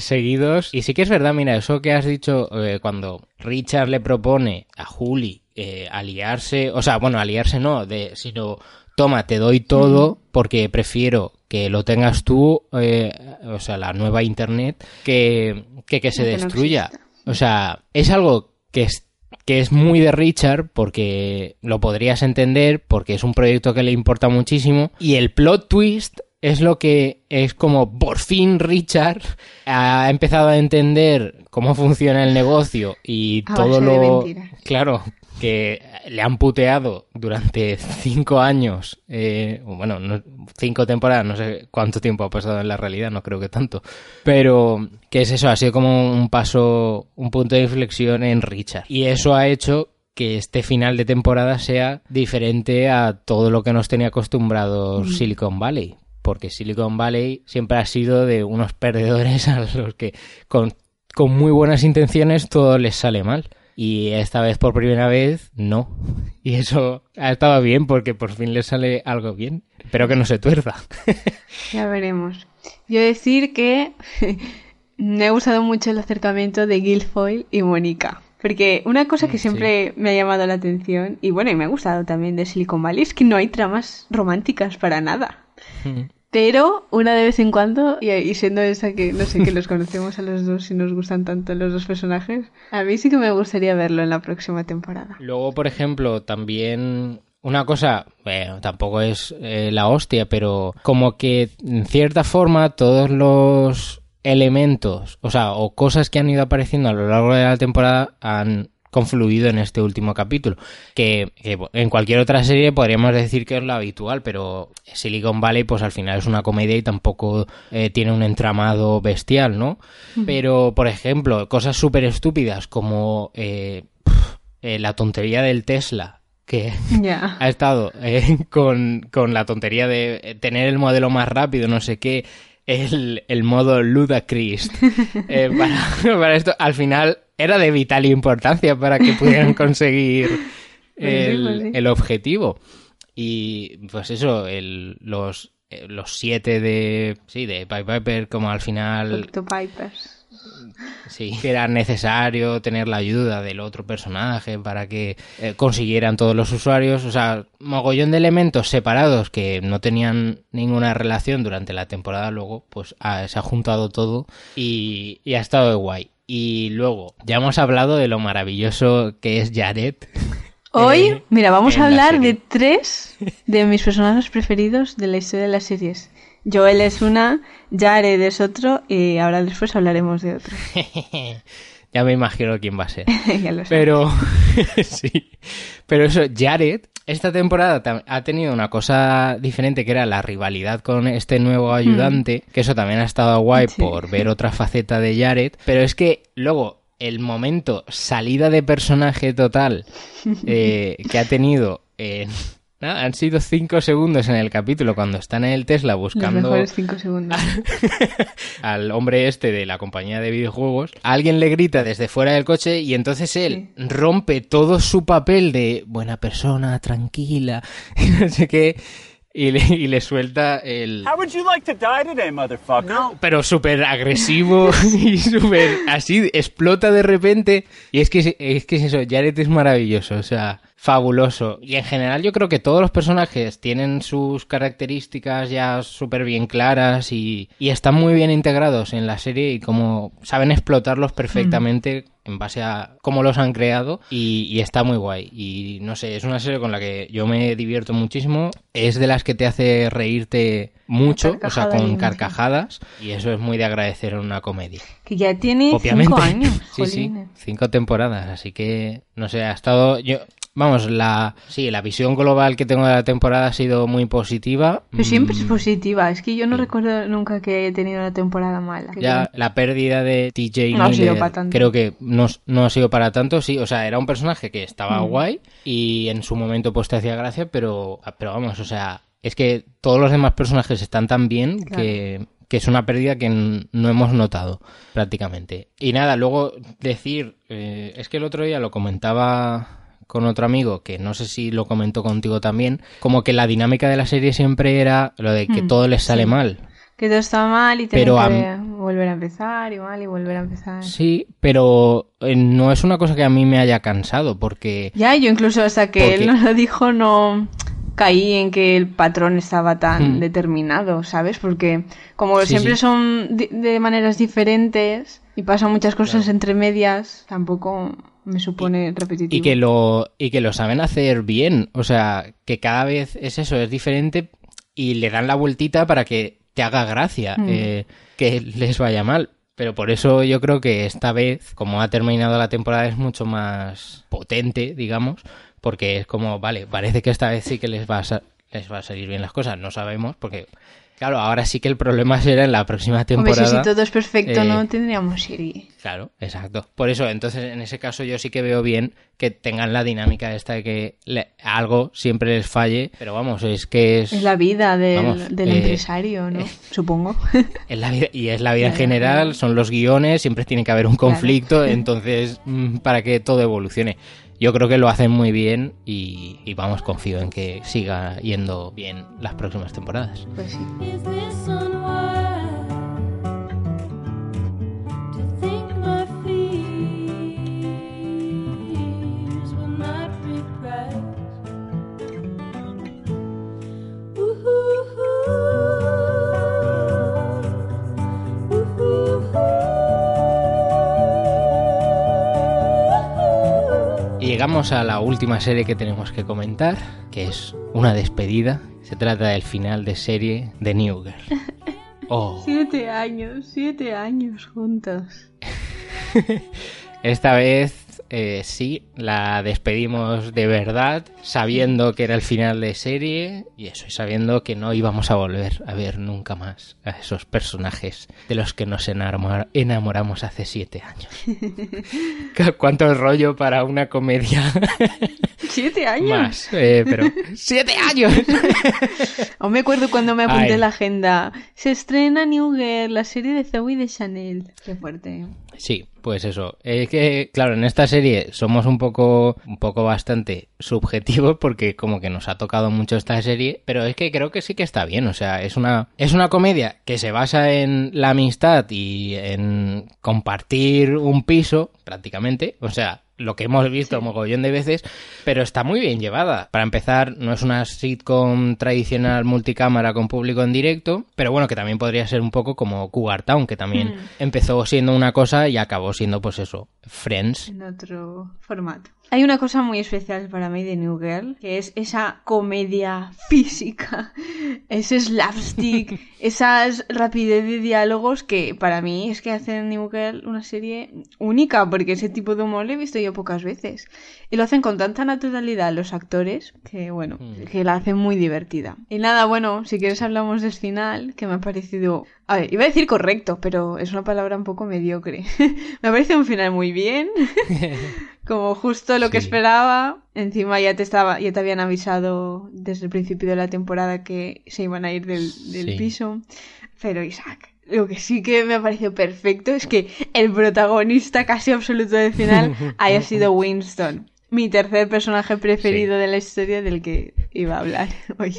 Seguidos. Y sí que es verdad, mira, eso que has dicho eh, cuando Richard le propone a Juli eh, aliarse, o sea, bueno, aliarse no, de, sino toma, te doy todo porque prefiero que lo tengas tú, eh, o sea, la nueva internet, que que, que se destruya. O sea, es algo que es que es muy de Richard porque lo podrías entender porque es un proyecto que le importa muchísimo y el plot twist es lo que es como por fin Richard ha empezado a entender cómo funciona el negocio y A todo lo claro que le han puteado durante cinco años, eh, bueno, no- cinco temporadas, no sé cuánto tiempo ha pasado en la realidad, no creo que tanto, pero que es eso, ha sido como un paso, un punto de inflexión en Richard. Y eso ha hecho que este final de temporada sea diferente a todo lo que nos tenía acostumbrados Silicon Valley. Porque Silicon Valley siempre ha sido de unos perdedores a los que con, con muy buenas intenciones todo les sale mal. Y esta vez por primera vez no. Y eso ha estado bien porque por fin les sale algo bien. Espero que no se tuerza. Ya veremos. Yo decir que me ha gustado mucho el acercamiento de Guilfoyle y Mónica. Porque una cosa que Mm, siempre me ha llamado la atención, y bueno, y me ha gustado también de Silicon Valley, es que no hay tramas románticas para nada. Pero una de vez en cuando, y, y siendo esa que no sé, que los conocemos a los dos y nos gustan tanto los dos personajes, a mí sí que me gustaría verlo en la próxima temporada. Luego, por ejemplo, también una cosa, bueno, tampoco es eh, la hostia, pero como que en cierta forma todos los elementos, o sea, o cosas que han ido apareciendo a lo largo de la temporada han confluido en este último capítulo. Que, que en cualquier otra serie podríamos decir que es lo habitual, pero Silicon Valley, pues al final es una comedia y tampoco eh, tiene un entramado bestial, ¿no? Pero, por ejemplo, cosas súper estúpidas como eh, eh, la tontería del Tesla, que ha estado con, con la tontería de tener el modelo más rápido, no sé qué, el, el modo Ludacris. eh, para, para esto, al final era de vital importancia para que pudieran conseguir Pues sí, el, pues sí. el objetivo. Y pues eso, el, los, eh, los siete de, sí, de Pied Piper, como al final Octopipers. Sí, que era necesario tener la ayuda del otro personaje para que eh, consiguieran todos los usuarios. O sea, mogollón de elementos separados que no tenían ninguna relación durante la temporada. Luego, pues ah, se ha juntado todo y, y ha estado de guay. Y luego, ya hemos hablado de lo maravilloso que es Jared. Hoy, eh, mira, vamos a la hablar de tres de mis personajes preferidos de la historia de las series. Joel es una, Jared es otro y ahora después hablaremos de otro. ya me imagino quién va a ser. ya lo sé. Pero sí. Pero eso, Jared, esta temporada ha tenido una cosa diferente que era la rivalidad con este nuevo ayudante, que eso también ha estado guay Sí. por ver otra faceta de Jared, pero es que luego el momento salida de personaje total eh, que ha tenido en- nada, han sido cinco segundos en el capítulo cuando están en el Tesla Los buscando mejores cinco segundos. al hombre este de la compañía de videojuegos, alguien le grita desde fuera del coche y entonces él rompe todo su papel de buena persona, tranquila, y no sé qué, y le, y le suelta el... How would you like to die today, motherfucker? Pero súper agresivo y súper así, explota de repente. Y es que, es que es eso, Jared es maravilloso, o sea, fabuloso. Y en general yo creo que todos los personajes tienen sus características ya súper bien claras y, y están muy bien integrados en la serie y como saben explotarlos perfectamente en base a cómo los han creado y, y está muy guay. Y no sé, es una serie con la que yo me divierto muchísimo. Es de las que te hace reírte mucho, o sea, con carcajadas. Y eso es muy de agradecer en una comedia. Que ya tiene Obviamente. cinco años. sí, sí, cinco temporadas. Así que, no sé, ha estado... yo Vamos, la sí, la visión global que tengo de la temporada ha sido muy positiva. Pero siempre es Mm, positiva. Es que yo no recuerdo nunca que haya tenido una temporada mala. Ya la pérdida de TJ No ha sido para tanto. creo que no, no ha sido para tanto, sí, o sea, era un personaje que estaba Mm. guay y en su momento pues te hacía gracia, pero, pero vamos, o sea, es que todos los demás personajes están tan bien Claro. que, que es una pérdida que no hemos notado prácticamente. Y nada, luego decir, eh, es que el otro día lo comentaba con otro amigo, que no sé si lo comentó contigo también, como que la dinámica de la serie siempre era lo de que Mm, todo les sale sí. mal. Que todo está mal y tiene Pero a que volver a empezar y mal y volver a empezar. Sí, pero eh, no es una cosa que a mí me haya cansado, porque Ya, yo incluso hasta que Porque- él nos lo dijo no caí en que el patrón estaba tan Hmm. determinado, ¿sabes? Porque como Sí, siempre sí. son de maneras diferentes y pasan muchas cosas Claro. entre medias, tampoco me supone repetitivo. y que lo y que lo saben hacer bien, o sea, que cada vez es eso, es diferente y le dan la vueltita para que te haga gracia, Mm. eh, que les vaya mal. Pero por eso yo creo que esta vez, como ha terminado la temporada, es mucho más potente, digamos, porque es como, vale, parece que esta vez sí que les va a, sa- les va a salir bien las cosas, no sabemos, porque, claro, ahora sí que el problema será en la próxima temporada. si, si todo es perfecto, eh, no tendríamos serie. Claro, exacto. Por eso, entonces, en ese caso yo sí que veo bien que tengan la dinámica esta de que le- algo siempre les falle, pero vamos, es que es, Es la vida del, Vamos, del eh, empresario, ¿no? Supongo. es la vida y es la vida en general, son los guiones, siempre tiene que haber un Claro. conflicto, entonces mm, para que todo evolucione. Yo creo que lo hacen muy bien y, y vamos, confío en que siga yendo bien las próximas temporadas. pues sí. Llegamos a la última serie que tenemos que comentar, que es una despedida. Se trata del final de serie de New Girl. Oh. Siete años, siete años juntos. Esta vez eh, sí, la despedimos de verdad, sabiendo que era el final de serie y eso, y sabiendo que no íbamos a volver a ver nunca más a esos personajes de los que nos enamor- enamoramos hace siete años. ¿Cu- ¿Cuánto rollo para una comedia? Siete años. Más, eh, pero... ¡Siete años! Aún me acuerdo cuando me apunté Ay. la agenda. Se estrena New Girl, la serie de Zoe de Chanel. Qué fuerte. Sí, pues eso. Es que, claro, en esta serie somos un poco, un poco bastante subjetivos porque como que nos ha tocado mucho esta serie, pero es que creo que sí que está bien. O sea, es una, es una comedia que se basa en la amistad y en compartir un piso, prácticamente. O sea, lo que hemos visto mogollón de veces, pero está muy bien llevada. Para empezar, no es una sitcom tradicional multicámara con público en directo, pero bueno, que también podría ser un poco como Cougar Town, que también empezó siendo una cosa y acabó siendo, pues eso, Friends. En otro formato. Hay una cosa muy especial para mí de New Girl, que es esa comedia física, ese slapstick, esas rapidez de diálogos que para mí es que hacen New Girl una serie única, porque ese tipo de humor lo he visto yo pocas veces. Y lo hacen con tanta naturalidad los actores, que bueno, que la hacen muy divertida. Y nada, bueno, si quieres hablamos del final, que me ha parecido... A ver, iba a decir correcto, pero es una palabra un poco mediocre. me ha parecido un final muy bien. como justo lo que esperaba. Encima ya te estaba, ya te habían avisado desde el principio de la temporada que se iban a ir del, del Sí. piso. Pero Isaac, lo que sí que me ha parecido perfecto es que el protagonista casi absoluto del final haya sido Winston. Mi tercer personaje preferido de la historia del que iba a hablar hoy.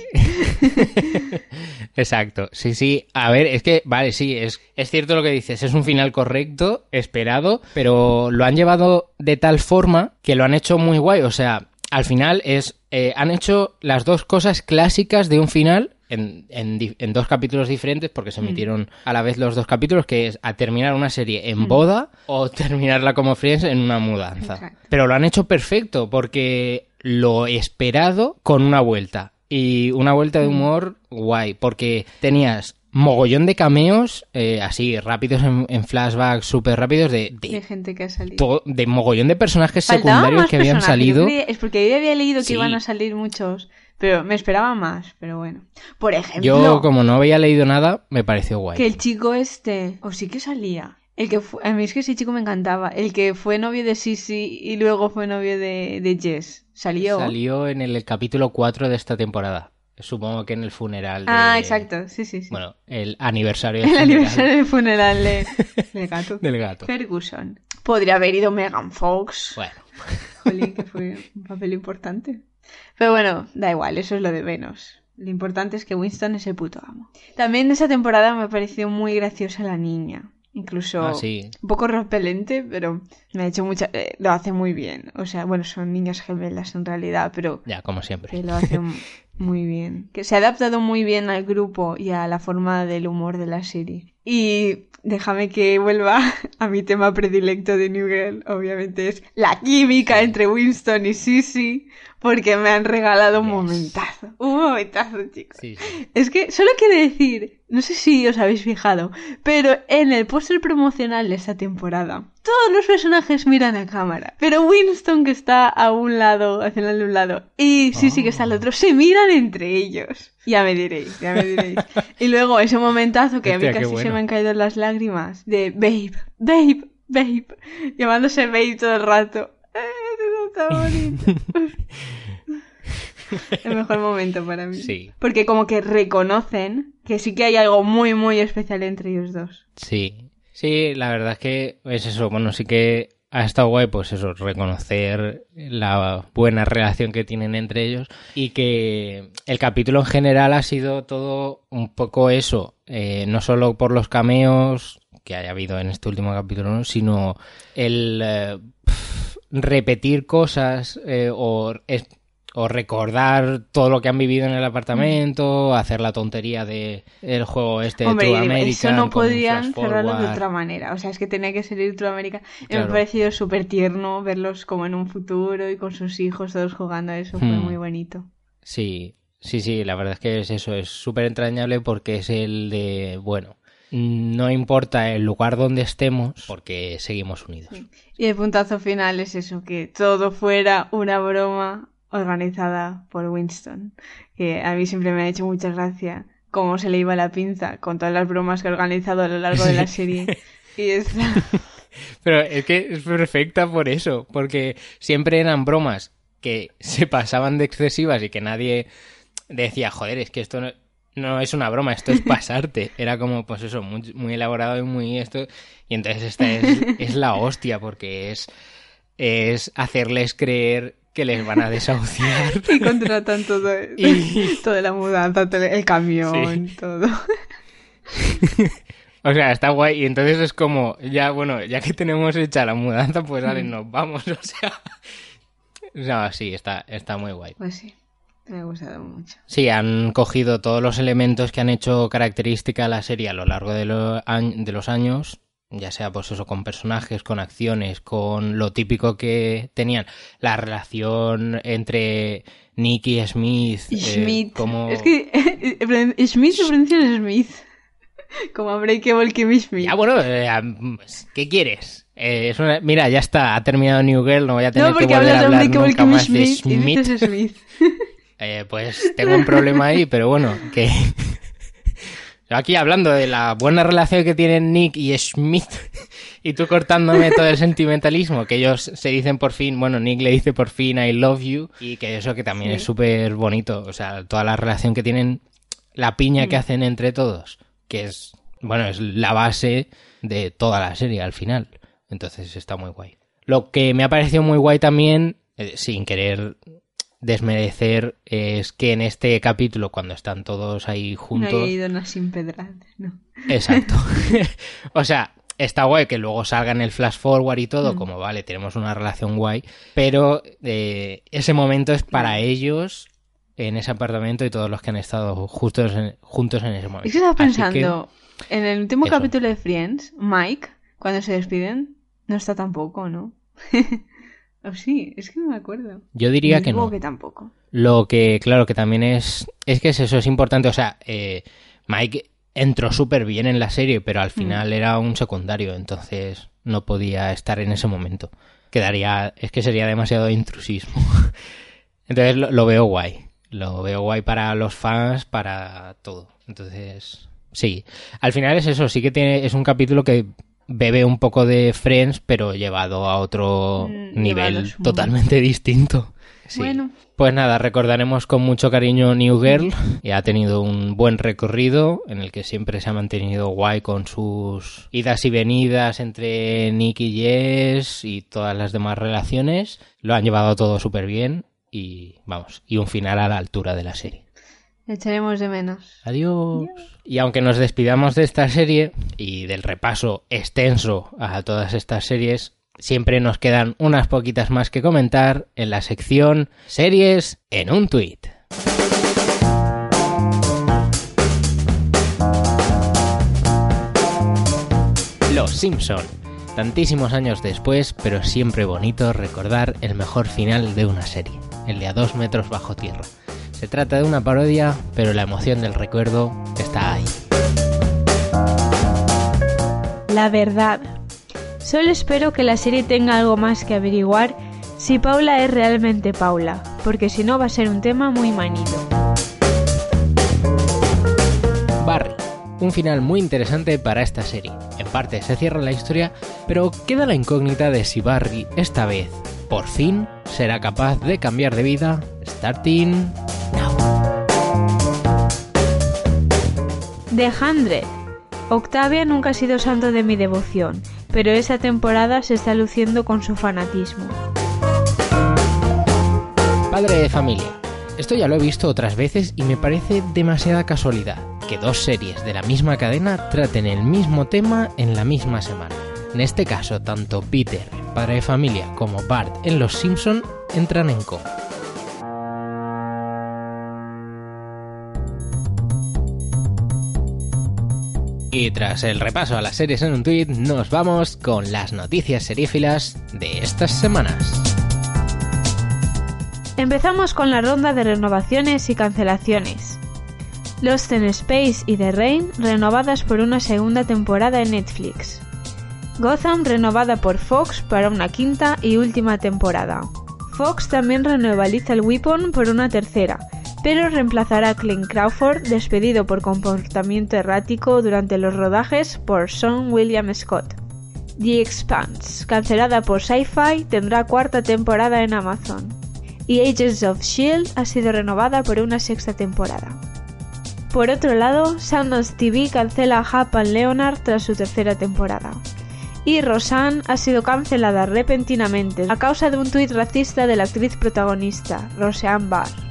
Exacto, sí, sí. A ver, es que, vale, sí, es, es cierto lo que dices, es un final correcto, esperado, pero lo han llevado de tal forma que lo han hecho muy guay. O sea, al final es, eh, han hecho las dos cosas clásicas de un final. En, en di- en dos capítulos diferentes, porque se emitieron a la vez los dos capítulos, que es a terminar una serie en boda o terminarla como Friends en una mudanza. Exacto. Pero lo han hecho perfecto, porque lo esperado con una vuelta. Y una vuelta de humor guay, porque tenías mogollón de cameos, eh, así, rápidos en, en flashbacks, súper rápidos, de, de, De gente que ha salido. de mogollón de personajes secundarios que habían salido. Es porque yo había leído que Sí. iban a salir muchos, pero me esperaba más, pero bueno. Por ejemplo, Yo, como no había leído nada, me pareció guay. que el chico este, o sí que salía. El que fu- a mí es que ese chico me encantaba. El que fue novio de Sisi y luego fue novio de, de Jess. ¿Salió? Salió en el capítulo 4 de esta temporada. Supongo que en el funeral de... Ah, exacto. Sí, sí, sí. Bueno, el aniversario del el funeral aniversario del funeral de, del gato. del gato. Ferguson. Podría haber ido Megan Fox. Bueno, Jolín, que fue un papel importante. Pero bueno, da igual, eso es lo de menos. Lo importante es que Winston es el puto amo. También esa temporada me pareció muy graciosa la niña. Incluso Ah, sí. un poco repelente, pero me ha hecho mucha... eh, lo hace muy bien. O sea, bueno, son niñas gemelas en realidad, pero ya, como siempre. que lo hace muy bien. Que se ha adaptado muy bien al grupo y a la forma del humor de la serie. Y déjame que vuelva a mi tema predilecto de New Girl, obviamente es la química entre Winston y Sissy, porque me han regalado un momentazo. Un momentazo, chicos. Sí, sí. Es que solo quiero decir, no sé si os habéis fijado, pero en el póster promocional de esta temporada, todos los personajes miran a cámara, pero Winston que está a un lado, al final de un lado, y Sissy que está al otro, se miran entre ellos. Ya me diréis, ya me diréis. Y luego ese momentazo que a mí casi se me han caído las lágrimas, de Babe, Babe, Babe, llamándose Babe todo el rato. ¡Eh, está bonito! el mejor momento para mí. Sí. Porque como que reconocen que sí que hay algo muy, muy especial entre ellos dos. Sí, sí, la verdad es que es eso, bueno, sí que ha estado guay, pues eso, reconocer la buena relación que tienen entre ellos y que el capítulo en general ha sido todo un poco eso, eh, no solo por los cameos que haya habido en este último capítulo, ¿no? sino el eh, repetir cosas eh, o es- o recordar todo lo que han vivido en el apartamento, hacer la tontería de el juego este de True eso American no podían cerrarlo de otra manera. O sea, es que tenía que salir True America. Y me ha parecido súper tierno verlos como en un futuro y con sus hijos todos jugando a eso. Fue Hmm. muy bonito. Sí, sí, sí, la verdad es que es eso, es súper entrañable porque es el de, bueno, no importa el lugar donde estemos porque seguimos unidos. Y el puntazo final es eso, que todo fuera una broma organizada por Winston. Que a mí siempre me ha hecho mucha gracia cómo se le iba la pinza con todas las bromas que ha organizado a lo largo de la serie. y está... Pero es que es perfecta por eso, porque siempre eran bromas que se pasaban de excesivas y que nadie decía, joder, es que esto no, no es una broma, esto es pasarte. Era como, pues eso, muy, muy elaborado y muy esto. Y entonces esta es, es la hostia, porque es, es hacerles creer que les van a desahuciar. Y contratan todo, Y- toda la mudanza, todo el camión, todo. O sea, está guay. Y entonces es como, ya, bueno, ya que tenemos hecha la mudanza, pues vale, nos vamos. O sea, no, sí, está, está muy guay. Pues sí, me ha gustado mucho. Sí, han cogido todos los elementos que han hecho característica a la serie a lo largo de, lo- de los años, ya sea pues eso, con personajes, con acciones, con lo típico que tenían, la relación entre Nick y Smith, Y eh, Schmidt. como... Es que eh, Schmidt se pronuncia Smith. Como Unbreakable Kimmy Schmidt. Ya, bueno, eh, ¿qué quieres? Eh, es una- Mira, ya está, ha terminado New Girl, no voy a tener no, que volver a de hablar nunca Kimmy más de Schmidt y Smith. dices Smith. Eh, pues tengo un problema ahí, pero bueno, que... Aquí hablando de la buena relación que tienen Nick y Smith y tú cortándome todo el sentimentalismo, que ellos se dicen por fin, bueno, Nick le dice por fin I love you y que eso que también es súper bonito, o sea, toda la relación que tienen, la piña que hacen entre todos, que es, bueno, es la base de toda la serie al final, entonces está muy guay. Lo que me ha parecido muy guay también, eh, sin querer desmerecer es que en este capítulo, cuando están todos ahí No juntos. he ido nada sin pedradas, no. Exacto. o sea, está guay que luego salga en el flash forward y todo, como vale, tenemos una relación guay, pero eh, ese momento es para ellos en ese apartamento y todos los que han estado justos en- juntos en ese momento. Es que estaba Así que- pensando, en el último Eso. capítulo de Friends, Mike, cuando se despiden, no está tampoco, ¿no? o sí, es que no me acuerdo. yo diría que no. que tampoco. Lo que, claro, que también es. Es que es eso, es importante. O sea, eh, Mike entró súper bien en la serie, pero al final era un secundario, entonces no podía estar en ese momento. Quedaría. Es que sería demasiado intrusismo. entonces lo, lo veo guay. Lo veo guay para los fans, para todo. Entonces, sí. Al final es eso, sí que tiene. Es un capítulo que bebe un poco de Friends, pero llevado a otro Mm, nivel totalmente distinto. Sí. Bueno. Pues nada, recordaremos con mucho cariño New Girl. Y ha tenido un buen recorrido en el que siempre se ha mantenido guay con sus idas y venidas entre Nick y Jess y todas las demás relaciones. Lo han llevado todo súper bien y vamos, y un final a la altura de la serie. Le echaremos de menos. Adiós. Y aunque nos despidamos de esta serie y del repaso extenso a todas estas series, siempre nos quedan unas poquitas más que comentar en la sección Series en un tweet. Los Simpson. Tantísimos años después, pero siempre bonito recordar el mejor final de una serie, el de a dos metros bajo tierra. Se trata de una parodia, pero la emoción del recuerdo está ahí. La verdad. Solo espero que la serie tenga algo más que averiguar si Paula es realmente Paula, porque si no va a ser un tema muy manido. Barry. Un final muy interesante para esta serie. En parte se cierra la historia, pero queda la incógnita de si Barry esta vez, por fin, será capaz de cambiar de vida, starting The Hundred. Octavia nunca ha sido santo de mi devoción, pero esa temporada se está luciendo con su fanatismo. Padre de familia. Esto ya lo he visto otras veces y me parece demasiada casualidad que dos series de la misma cadena traten el mismo tema en la misma semana. En este caso, tanto Peter, padre de familia, como Bart en Los Simpson entran en coma. Y tras el repaso a las series en un tweet, nos vamos con las noticias serífilas de estas semanas. Empezamos con la ronda de renovaciones y cancelaciones. Lost in Space y The Rain renovadas por una segunda temporada en Netflix. Gotham renovada por Fox para una quinta y última temporada. Fox también renueva Lethal Weapon por una tercera, pero reemplazará a Clint Crawford, despedido por comportamiento errático durante los rodajes, por Sean William Scott. The Expanse, cancelada por Sci-Fi, tendrá cuarta temporada en Amazon. y Agents of Shield ha sido renovada por una sexta temporada. Por otro lado, Sundance TV cancela a Hap and Leonard tras su tercera temporada. Y Roseanne ha sido cancelada repentinamente a causa de un tuit racista de la actriz protagonista, Roseanne Barr.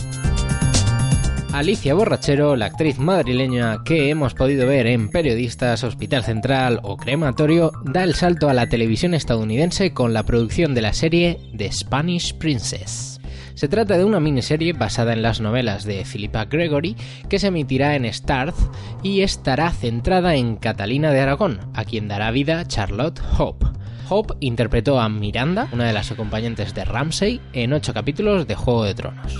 Alicia Borrachero, la actriz madrileña que hemos podido ver en Periodistas, Hospital Central o Crematorio, da el salto a la televisión estadounidense con la producción de la serie The Spanish Princess. Se trata de una miniserie basada en las novelas de Philippa Gregory que se emitirá en Starz y estará centrada en Catalina de Aragón, a quien dará vida Charlotte Hope. Hope interpretó a Miranda, una de las acompañantes de Ramsay, en ocho capítulos de Juego de Tronos.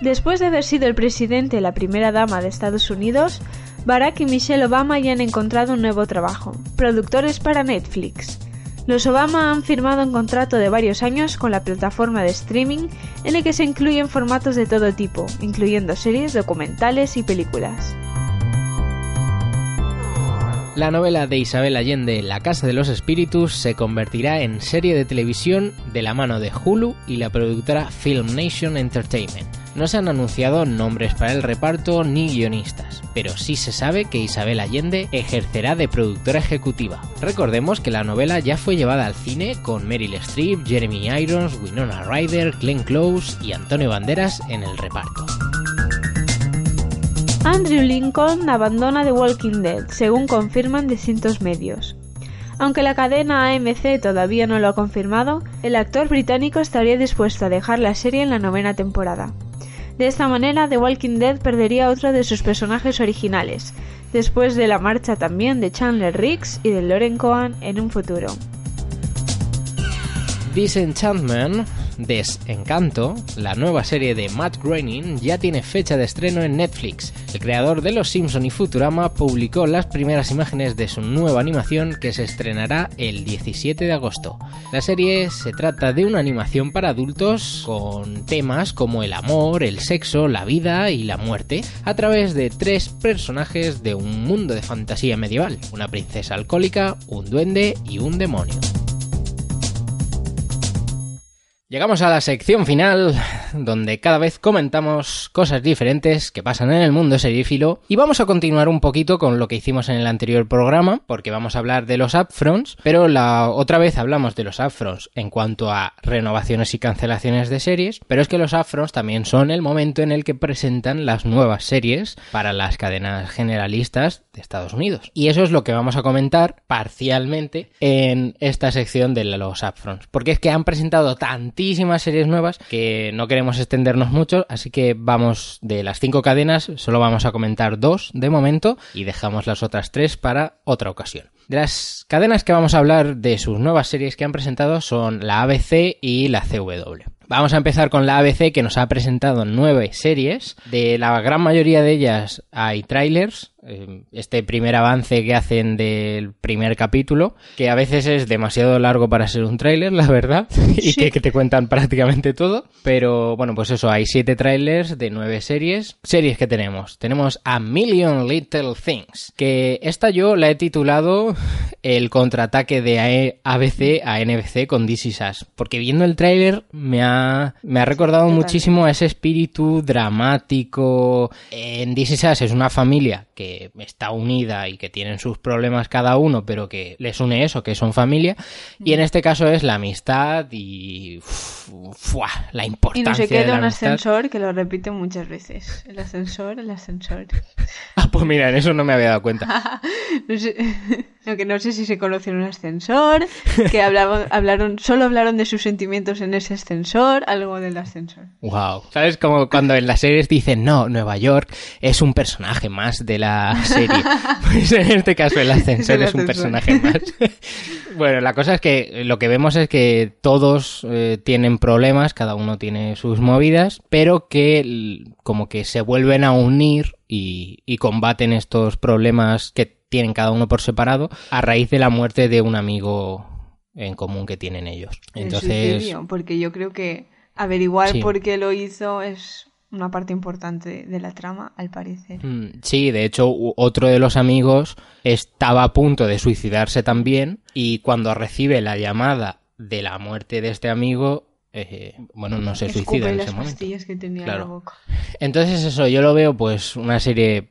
Después de haber sido el presidente y la primera dama de Estados Unidos, Barack y Michelle Obama ya han encontrado un nuevo trabajo, productores para Netflix. Los Obama han firmado un contrato de varios años con la plataforma de streaming en el que se incluyen formatos de todo tipo, incluyendo series, documentales y películas. La novela de Isabel Allende, La Casa de los Espíritus, se convertirá en serie de televisión de la mano de Hulu y la productora Film Nation Entertainment. No se han anunciado nombres para el reparto ni guionistas, pero sí se sabe que Isabel Allende ejercerá de productora ejecutiva. Recordemos que la novela ya fue llevada al cine con Meryl Streep, Jeremy Irons, Winona Ryder, Glenn Close y Antonio Banderas en el reparto. Andrew Lincoln abandona The Walking Dead, según confirman distintos medios. Aunque la cadena AMC todavía no lo ha confirmado, el actor británico estaría dispuesto a dejar la serie en la novena temporada. De esta manera, The Walking Dead perdería otro de sus personajes originales, después de la marcha también de Chandler Riggs y de Lauren Cohan en un futuro. Disenchantment, Desencanto, la nueva serie de Matt Groening, ya tiene fecha de estreno en Netflix. El creador de Los Simpson y Futurama publicó las primeras imágenes de su nueva animación que se estrenará el 17 de agosto. La serie se trata de una animación para adultos con temas como el amor, el sexo, la vida y la muerte, a través de tres personajes de un mundo de fantasía medieval, una princesa alcohólica, un duende y un demonio. Llegamos a la sección final, donde cada vez comentamos cosas diferentes que pasan en el mundo serífilo y vamos a continuar un poquito con lo que hicimos en el anterior programa, porque vamos a hablar de los upfronts, pero la otra vez hablamos de los upfronts en cuanto a renovaciones y cancelaciones de series, pero es que los upfronts también son el momento en el que presentan las nuevas series para las cadenas generalistas de Estados Unidos. Y eso es lo que vamos a comentar parcialmente en esta sección de los upfronts, porque es que han presentado tantísimas series nuevas que no queremos extendernos mucho, así que vamos de las cinco cadenas, solo vamos a comentar dos de momento y dejamos las otras tres para otra ocasión. De las cadenas que vamos a hablar de sus nuevas series que han presentado son la ABC y la CW. Vamos a empezar con la ABC que nos ha presentado nueve series. De la gran mayoría de ellas hay trailers. Eh, Este primer avance que hacen del primer capítulo, que a veces es demasiado largo para ser un tráiler, la verdad, y que, que te cuentan prácticamente todo. Pero bueno, pues eso, hay siete trailers de nueve series. Series que tenemos. Tenemos A Million Little Things, que esta yo la he titulado el contraataque de ABC a NBC con This Is Us, porque viendo el tráiler me ha, me ha recordado muchísimo a ese espíritu dramático. En Is Us es una familia que está unida y que tienen sus problemas cada uno, pero que les une eso, que son familia. Y en este caso es la amistad y fuá, la Y importancia no se de queda la un amistad. ascensor que lo repite muchas veces. El ascensor, el ascensor. Ah, pues mira, en eso no me había dado cuenta. No sé, que no sé si se conoce en un ascensor, que hablaron, hablaron, solo hablaron de sus sentimientos en ese ascensor, algo del ascensor. Wow. ¿Sabes? Como cuando en las series dicen, no, Nueva York es un personaje más de la serie. Pues en este caso el ascensor El es un personaje más. bueno, la cosa es que lo que vemos es que todos eh, tienen problemas, cada uno tiene sus movidas, pero que como que se vuelven a unir y, y combaten estos problemas que tienen cada uno por separado a raíz de la muerte de un amigo en común que tienen ellos. El Entonces, suicidio, porque yo creo que averiguar Sí. por qué lo hizo es una parte importante de la trama, al parecer. Mm, Sí, de hecho, otro de los amigos estaba a punto de suicidarse también y cuando recibe la llamada de la muerte de este amigo, eh, bueno, no se Escupe suicida en las ese momento. que tenía en la boca. Entonces eso, yo lo veo pues una serie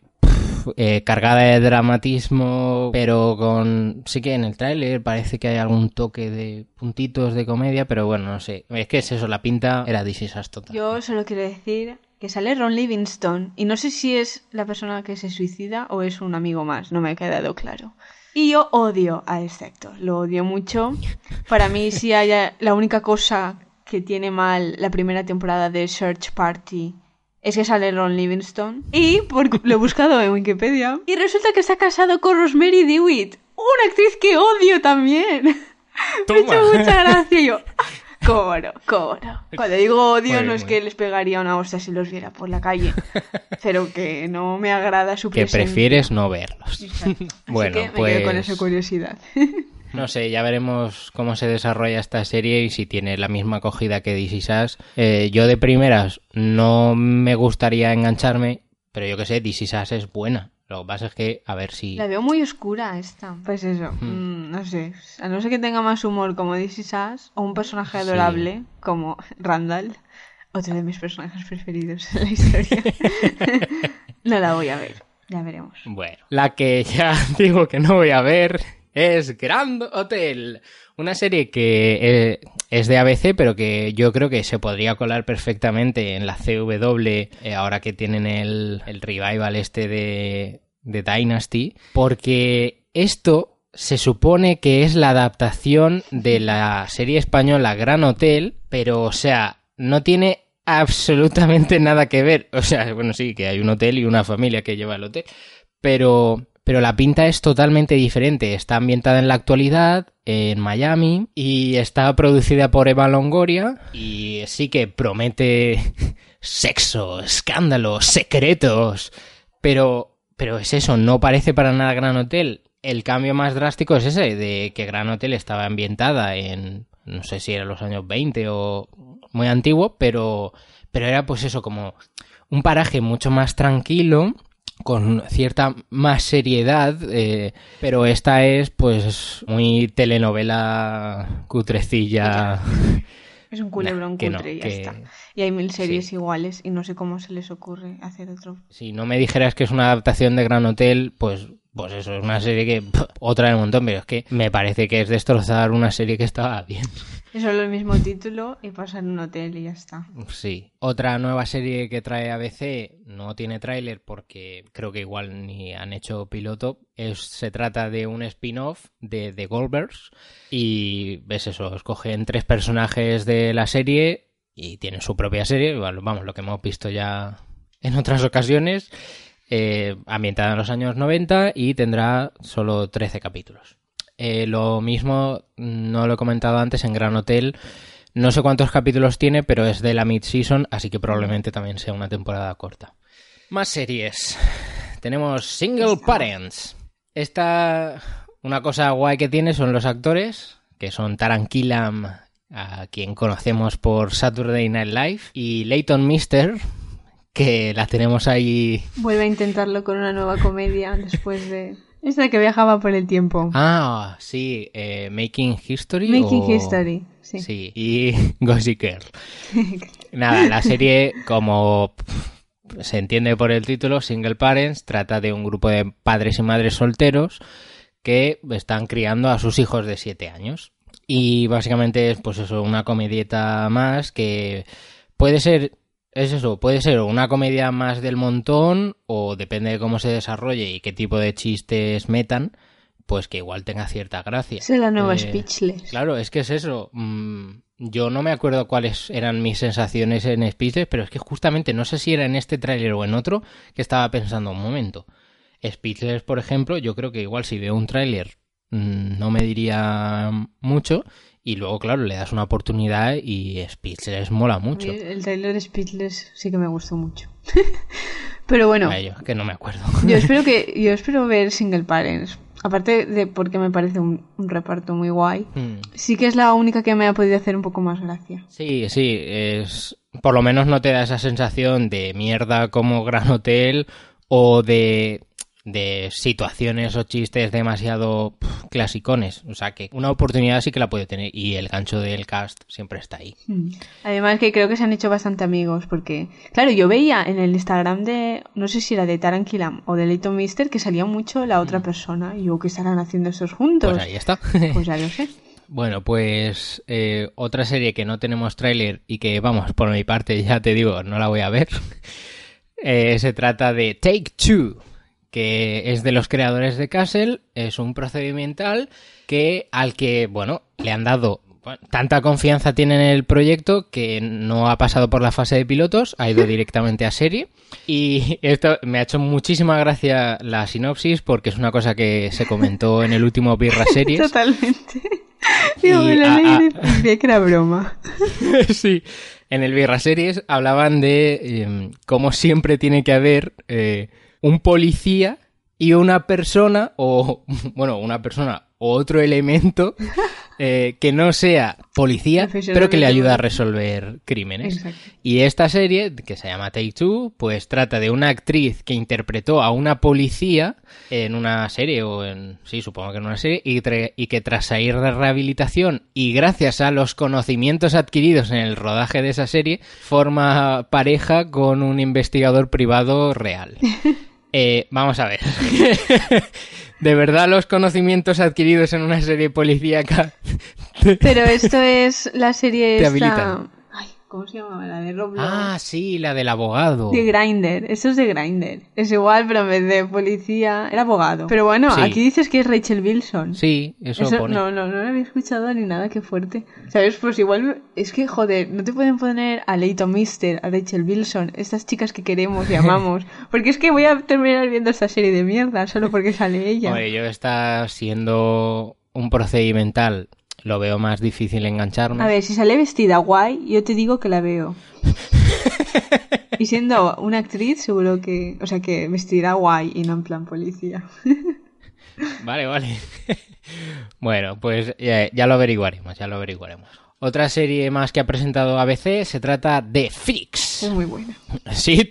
eh, cargada de dramatismo, pero con... Sí que en el tráiler parece que hay algún toque de puntitos de comedia, pero bueno, no sé. Es que es eso, la pinta era This Is Us total. Yo solo quiero decir que sale Ron Livingston y no sé si es la persona que se suicida o es un amigo más, no me ha quedado claro. Y yo odio a este actor, lo odio mucho. Para mí, si hay la única cosa que tiene mal la primera temporada de Search Party es que sale Ron Livingston. Y por- lo he buscado en Wikipedia. Y resulta que está casado con Rosemary DeWitt, una actriz que odio también. Me ha Toma. hecho mucha gracia yo. Cobro, cobro. Cuando digo odio, Muy no es que les pegaría una hostia si los viera por la calle, pero que no me agrada su Que prefieres no verlos. Así Bueno, que me pues- quedo con esa curiosidad. No sé, ya veremos cómo se desarrolla esta serie y si tiene la misma acogida que Us. Eh, yo de primeras no me gustaría engancharme, pero yo que sé, Is Us es buena. Lo que pasa es que, a ver si... La veo muy oscura esta. Pues eso, Hmm. mm, no sé. A no ser que tenga más humor como Is Us, o un personaje Sí. adorable como Randall, otro de mis personajes preferidos en la historia. no la voy a ver. Ya veremos. Bueno, la que ya digo que no voy a ver es Grand Hotel. Una serie que eh, es de ABC, pero que yo creo que se podría colar perfectamente en la CW eh, ahora que tienen el, el revival este de, de Dynasty. Porque esto se supone que es la adaptación de la serie española Gran Hotel, pero o sea, no tiene absolutamente nada que ver. O sea, bueno, sí, que hay un hotel y una familia que lleva el hotel, pero, pero la pinta es totalmente diferente. Está ambientada en la actualidad, en Miami, y está producida por Eva Longoria, y sí que promete sexo, escándalos, secretos, pero, pero es eso, no parece para nada Gran Hotel. El cambio más drástico es ese, de que Gran Hotel estaba ambientada en, no sé si era los años 20 o muy antiguo, pero, pero era pues eso, como un paraje mucho más tranquilo, con cierta más seriedad, eh, pero esta es pues muy telenovela cutrecilla. Es un culebrón Nah, no, cutre y ya que- está. Y hay mil series sí. iguales y no sé cómo se les ocurre hacer otro. Si no me dijeras que es una adaptación de Gran Hotel, pues, pues eso, es una serie que pff, otra del montón, pero es que me parece que es destrozar una serie que estaba bien. Es solo el mismo título y pasa en un hotel y ya está. Sí. Otra nueva serie que trae ABC no tiene tráiler porque creo que igual ni han hecho piloto. Es, se trata de un spin-off de The Goldbergs y ves eso, escogen tres personajes de la serie y tienen su propia serie, vamos, lo que hemos visto ya en otras ocasiones, eh, ambientada en los años 90 y tendrá solo 13 capítulos. Eh, lo mismo, no lo he comentado antes, en Gran Hotel. No sé cuántos capítulos tiene, pero es de la mid-season, así que probablemente también sea una temporada corta. Más series. Tenemos Single Parents. Esta, una cosa guay que tiene son los actores, que son Taran Killam, a quien conocemos por Saturday Night Live, y Leighton Mister, que la tenemos ahí Vuelve a intentarlo con una nueva comedia después de... Esta que viajaba por el tiempo. Ah, sí, eh, Making History. Making o- History, sí. Sí, y Gossip Girl. Nada, la serie, como se entiende por el título, Single Parents, trata de un grupo de padres y madres solteros que están criando a sus hijos de 7 años. Y básicamente es, pues eso, una comedieta más que puede ser es eso, puede ser una comedia más del montón o depende de cómo se desarrolle y qué tipo de chistes metan, pues que igual tenga cierta gracia. Es la nueva Eh, Speechless. Claro, es que es eso. mm, yo no me acuerdo cuáles eran mis sensaciones en Speechless, pero es que justamente no sé si era en este tráiler o en otro que estaba pensando un momento. Speechless, por ejemplo, yo creo que igual si veo un tráiler mm, no me diría mucho y luego, claro, le das una oportunidad y Speechless mola mucho. El trailer de Speechless sí que me gustó mucho. Pero bueno, yo, que no me acuerdo. yo espero que yo espero ver Single Parents. Aparte de porque me parece un, un reparto muy guay. Mm. Sí que es la única que me ha podido hacer un poco más gracia. Sí, sí, es por lo menos no te da esa sensación de mierda como Gran Hotel o de de situaciones o chistes demasiado clasicones. O sea que una oportunidad sí que la puede tener y el gancho del cast siempre está ahí. Mm. Además que creo que se han hecho bastante amigos porque, claro, yo veía en el Instagram de, no sé si era de Taran Killam o de Leighton Mister que salía mucho la otra persona y yo que estarán haciendo estos juntos. Pues ahí está. Pues ya lo sé. Bueno, pues eh, otra serie que no tenemos tráiler y que, vamos, por mi parte ya te digo, no la voy a ver. Eh, se trata de Take Two, que es de los creadores de Castle, es un procedimental que al que, bueno, le han dado bueno, tanta confianza tiene en el proyecto que no ha pasado por la fase de pilotos, ha ido directamente a serie. Y esto me ha hecho muchísima gracia la sinopsis porque es una cosa que se comentó en el último Birra Series. Totalmente. Digo, me lo leí que era broma. sí. En el Birra Series hablaban de eh, cómo siempre tiene que haber eh, un policía y una persona, o bueno, una persona o otro elemento eh, que no sea policía, pero que le ayuda a resolver crímenes. Exacto. Y esta serie, que se llama Take Two, pues trata de una actriz que interpretó a una policía en una serie, o en. Sí, supongo que en una serie, y, y que tras salir de rehabilitación y gracias a los conocimientos adquiridos en el rodaje de esa serie, forma pareja con un investigador privado real. Eh, vamos a ver. ¿De verdad los conocimientos adquiridos en una serie policíaca Pero esto es la serie esta... ¿cómo se llama? La de Roblox. Ah, sí, la del abogado. De Grinder, eso es de Grinder. Es igual, pero en vez de policía, era abogado. Pero bueno, Sí. aquí dices que es Rachel Wilson. Sí, eso, Eso pone. no, no, no lo había escuchado ni nada, qué fuerte. ¿Sabes? Pues igual, es que, joder, no te pueden poner a Leighton Mister, a Rachel Wilson, estas chicas que queremos y amamos. Porque es que voy a terminar viendo esta serie de mierda solo porque sale ella. Hombre, yo está siendo un procedimental, lo veo más difícil engancharme. A ver, si sale vestida guay, yo te digo que la veo. y siendo una actriz, seguro que. O sea, que vestirá guay y no en plan policía. Vale, vale. bueno, pues ya, ya lo averiguaremos, ya lo averiguaremos. Otra serie más que ha presentado ABC se trata de Fix. Es muy buena. ¿Sí?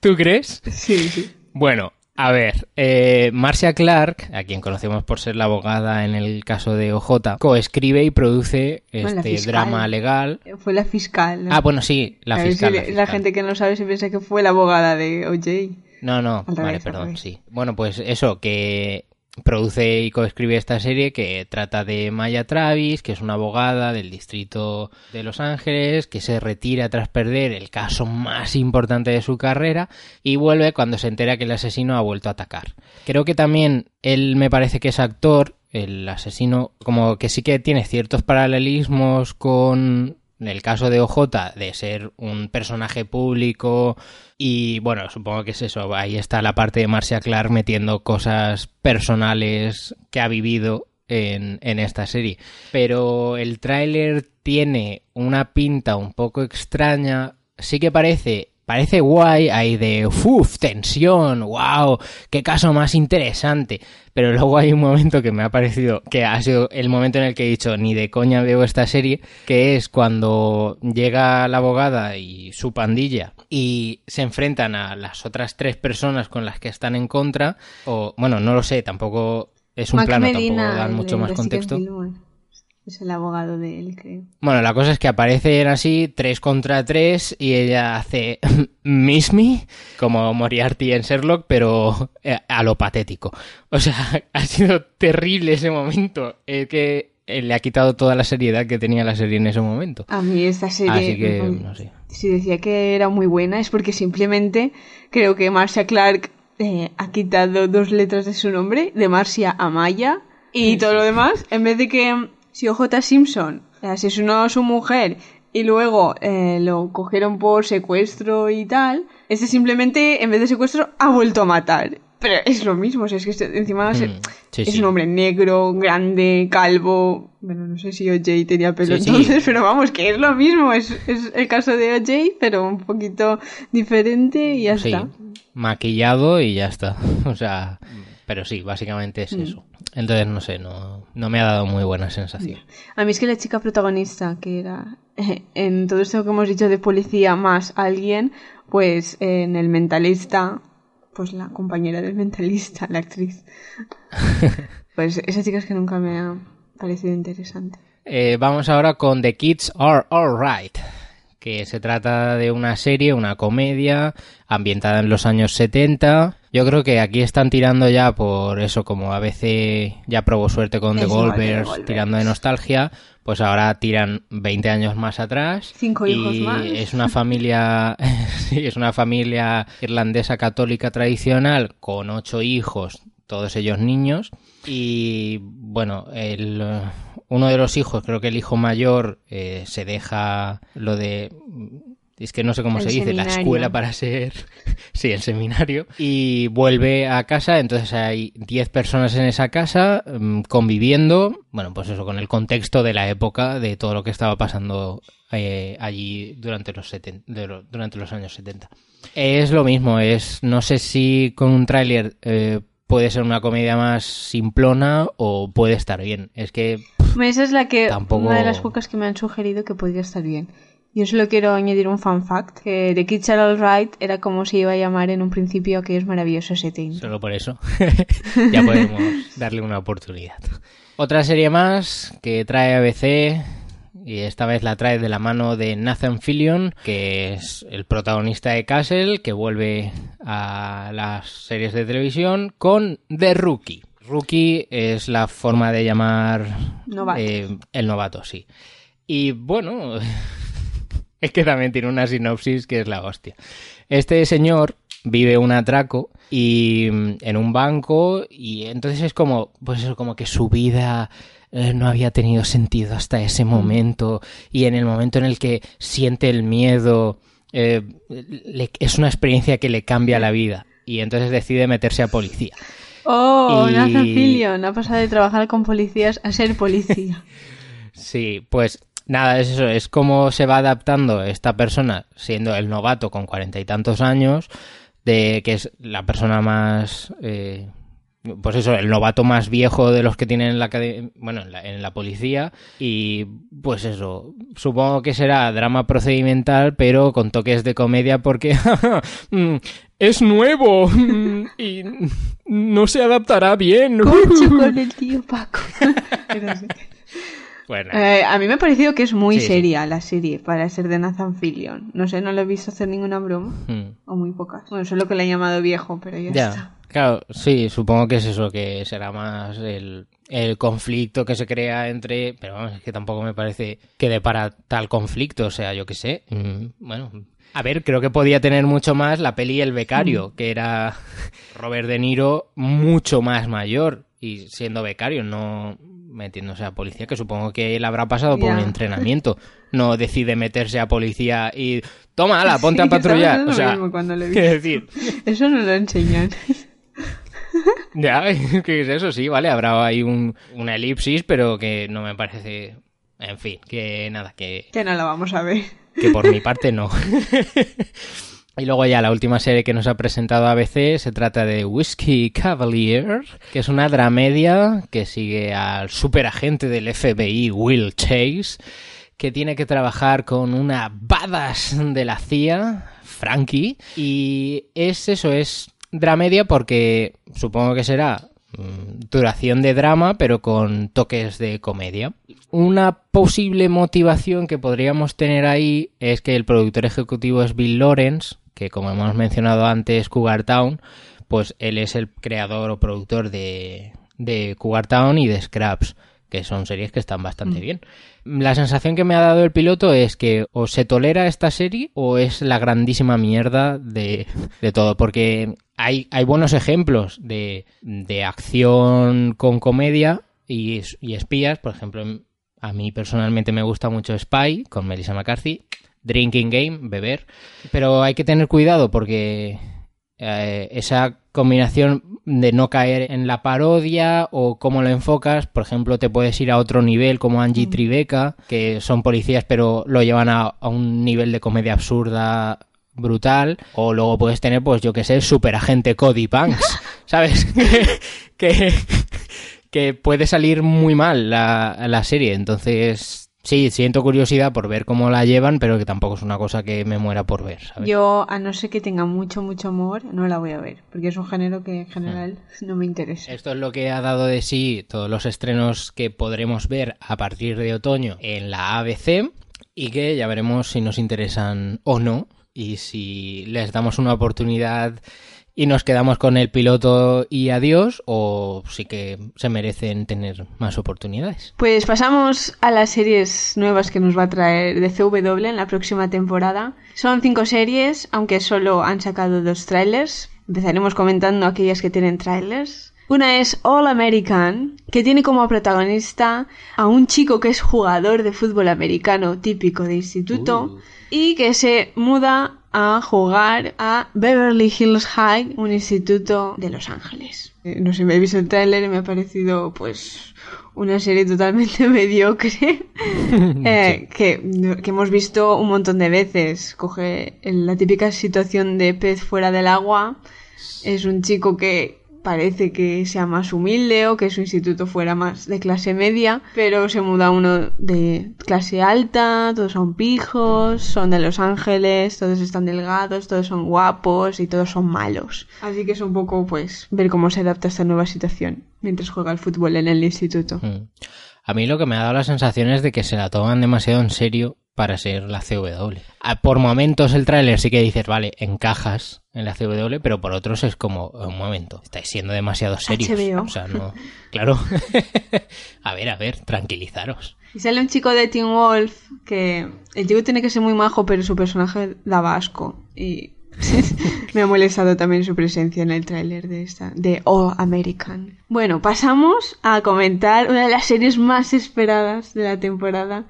¿Tú crees? Sí, sí. Bueno, a ver, eh, Marcia Clark, a quien conocemos por ser la abogada en el caso de OJ, coescribe y produce este drama legal. Fue la fiscal. ¿no? Ah, bueno, sí, la fiscal. la la, gente que no sabe se piensa que fue la abogada de OJ. No, no, Al vale, perdón, sí. Bueno, pues eso, que produce y coescribe esta serie que trata de Maya Travis, que es una abogada del distrito de Los Ángeles, que se retira tras perder el caso más importante de su carrera y vuelve cuando se entera que el asesino ha vuelto a atacar. Creo que también él me parece que es actor, el asesino, como que sí que tiene ciertos paralelismos con el caso de OJ de ser un personaje público y bueno, supongo que es eso, ahí está la parte de Marcia Clark metiendo cosas personales que ha vivido en, en esta serie. Pero el tráiler tiene una pinta un poco extraña, sí que parece... Parece guay, hay de uff, tensión, wow, qué caso más interesante. Pero luego hay un momento que me ha parecido que ha sido el momento en el que he dicho ni de coña veo esta serie, que es cuando llega la abogada y su pandilla y se enfrentan a las otras tres personas con las que están en contra, o bueno, no lo sé, tampoco es un Mac plano, Medina, tampoco dan mucho más contexto. Es el abogado de él, creo. Bueno, la cosa es que aparecen así, tres contra tres, y ella hace Miss Me, como Moriarty en Sherlock, pero eh, a lo patético. O sea, ha sido terrible ese momento. Es que le ha quitado toda la seriedad que tenía la serie en ese momento. A mí esta serie... Así que, no sé. Si decía que era muy buena es porque simplemente creo que Marcia Clark eh, ha quitado dos letras de su nombre, de Marcia a Maya, y todo lo demás, en vez de que si OJ Simpson asesinó a su mujer y luego eh, lo cogieron por secuestro y tal, este simplemente, en vez de secuestro, ha vuelto a matar. Pero es lo mismo, o sea, es que este- encima Mm, sí, es sí. un hombre negro, grande, calvo. Bueno, no sé si OJ tenía pelo Sí, sí. entonces, pero vamos, que es lo mismo. Es, es el caso de OJ, pero un poquito diferente y ya Sí, está. maquillado y ya está. O sea, pero sí, básicamente Mm. es eso. Entonces, no sé, no, no me ha dado muy buena sensación. A mí es que la chica protagonista, que era en todo esto que hemos dicho de policía más alguien, pues en el mentalista, pues la compañera del mentalista, la actriz. pues esa chica es que nunca me ha parecido interesante. Eh, vamos ahora con The Kids Are Alright, que se trata de una serie, una comedia ambientada en los años 70. Yo creo que aquí están tirando ya por eso, como ABC ya probó suerte con The Volvers. tirando de nostalgia, pues ahora tiran 20 años más atrás. Cinco hijos y más. Es una familia, sí, es una familia irlandesa católica tradicional con ocho hijos, todos ellos niños. Y bueno, el, uno de los hijos, creo que el hijo mayor, eh, se deja lo de. Es que no sé cómo El se dice, la escuela para ser. sí, el seminario. Y vuelve a casa, entonces hay 10 personas en esa casa mm, conviviendo. Bueno, pues eso, con el contexto de la época, de todo lo que estaba pasando eh, allí durante los, 70 de lo- durante los años 70. Es lo mismo, es. No sé si con un tráiler. eh, Puede ser una comedia más simplona o puede estar bien. Es que Esa es la que Tampoco- una de las pocas que me han sugerido que podría estar bien. Yo solo quiero añadir un fun fact, que The Kids Are Alright era como se iba a llamar en un principio aquellos maravillosos 70. Solo por eso ya podemos darle una oportunidad. Otra serie más que trae ABC y esta vez la trae de la mano de Nathan Fillion, que es el protagonista de Castle, que vuelve a las series de televisión con The Rookie. Rookie es la forma de llamar Novato. eh, el novato, sí. Y bueno, es que también tiene una sinopsis que es la hostia. Este señor vive un atraco y mm, en un banco y entonces es como pues eso como que su vida eh, no había tenido sentido hasta ese momento y en el momento en el que siente el miedo eh, le- es una experiencia que le cambia la vida y entonces decide meterse a policía. Oh, Y- Nathan Fillion ha pasado de trabajar con policías a ser policía. Sí, pues nada, es eso, es como se va adaptando esta persona, siendo el novato con cuarenta y tantos años, de que es la persona más, eh, pues eso, el novato más viejo de los que tienen en la bueno, en la, en la policía, y pues eso, supongo que será drama procedimental, pero con toques de comedia porque mm, es nuevo mm, y no se adaptará bien. Concho con el tío Paco. Bueno, Eh, a mí me ha parecido que es muy Sí, sí. seria la serie para ser de Nathan Fillion. No sé, no lo he visto hacer ninguna broma. mm. O muy pocas. Bueno, solo que le he llamado viejo, pero ya, Ya, está. claro, sí, supongo que es eso, que será más el, el conflicto que se crea entre... Pero vamos, es que tampoco me parece que dé para tal conflicto, o sea, yo qué sé. mm, Bueno, a ver, creo que podía tener mucho más la peli El Becario, que era Robert De Niro mucho más mayor y siendo becario, no metiéndose a policía, que supongo que él habrá pasado por un entrenamiento. No decide meterse a policía y... Toma, ala, ponte Sí, a patrullar. O sea, cuando ¿qué decir? Eso no lo enseñan. Ya, ¿qué es eso? Sí, vale, habrá ahí un, una elipsis, pero que no me parece... En fin, que nada, que, que no lo vamos a ver. que por mi parte no. Y luego ya la última serie que nos ha presentado ABC se trata de Whiskey Cavalier, que es una dramedia que sigue al superagente del FBI Will Chase, que tiene que trabajar con una badass de la CIA, Frankie, y es eso, es dramedia porque supongo que será duración de drama, pero con toques de comedia. Una posible motivación que podríamos tener ahí es que el productor ejecutivo es Bill Lawrence, que como hemos mencionado antes, Cougar Town, pues él es el creador o productor de, de Cougar Town y de Scraps, que son series que están bastante bien. La sensación que me ha dado el piloto es que o se tolera esta serie o es la grandísima mierda de, de todo, porque hay, hay buenos ejemplos de, de acción con comedia y, y espías, por ejemplo, a mí personalmente me gusta mucho Spy con Melissa McCarthy, Drinking Game, beber, pero hay que tener cuidado porque eh, esa combinación de no caer en la parodia o cómo lo enfocas, por ejemplo, te puedes ir a otro nivel como Angie Tribeca, que son policías pero lo llevan a, a un nivel de comedia absurda brutal, o luego puedes tener, pues yo que sé, superagente Cody Banks, ¿sabes? que, que puede salir muy mal la, la serie, entonces Sí, siento curiosidad por ver cómo la llevan, pero que tampoco es una cosa que me muera por ver, ¿sabes? Yo, a no ser que tenga mucho, mucho amor, no la voy a ver, porque es un género que en general no me interesa. Esto es lo que ha dado de sí todos los estrenos que podremos ver a partir de otoño en la ABC y que ya veremos si nos interesan o no y si les damos una oportunidad y nos quedamos con el piloto y adiós o sí que se merecen tener más oportunidades. Pues pasamos a las series nuevas que nos va a traer de CW en la próxima temporada. Son cinco series, aunque solo han sacado dos trailers. Empezaremos comentando aquellas que tienen trailers. Una es All American, que tiene como protagonista a un chico que es jugador de fútbol americano típico de instituto y que se muda a jugar a Beverly Hills High, un instituto de Los Ángeles. Eh, No sé, me he visto el tráiler y me ha parecido pues una serie totalmente mediocre eh, que, que hemos visto un montón de veces. Coge la típica situación de pez fuera del agua. Es un chico que parece que sea más humilde o que su instituto fuera más de clase media, pero se muda uno de clase alta, todos son pijos, son de Los Ángeles, todos están delgados, todos son guapos y todos son malos. Así que es un poco pues ver cómo se adapta a esta nueva situación mientras juega al fútbol en el instituto. Mm. A mí lo que me ha dado la sensación es de que se la toman demasiado en serio para ser la CW. Por momentos el tráiler sí que dices, vale, encajas en la CW, pero por otros es como, un momento, estáis siendo demasiado serios. HBO. O sea, no... Claro. a ver, a ver, tranquilizaros. Y sale un chico de Teen Wolf que el chico tiene que ser muy majo, pero su personaje daba asco. Y me ha molestado también su presencia en el tráiler de esta, de All American. Bueno, pasamos a comentar una de las series más esperadas de la temporada.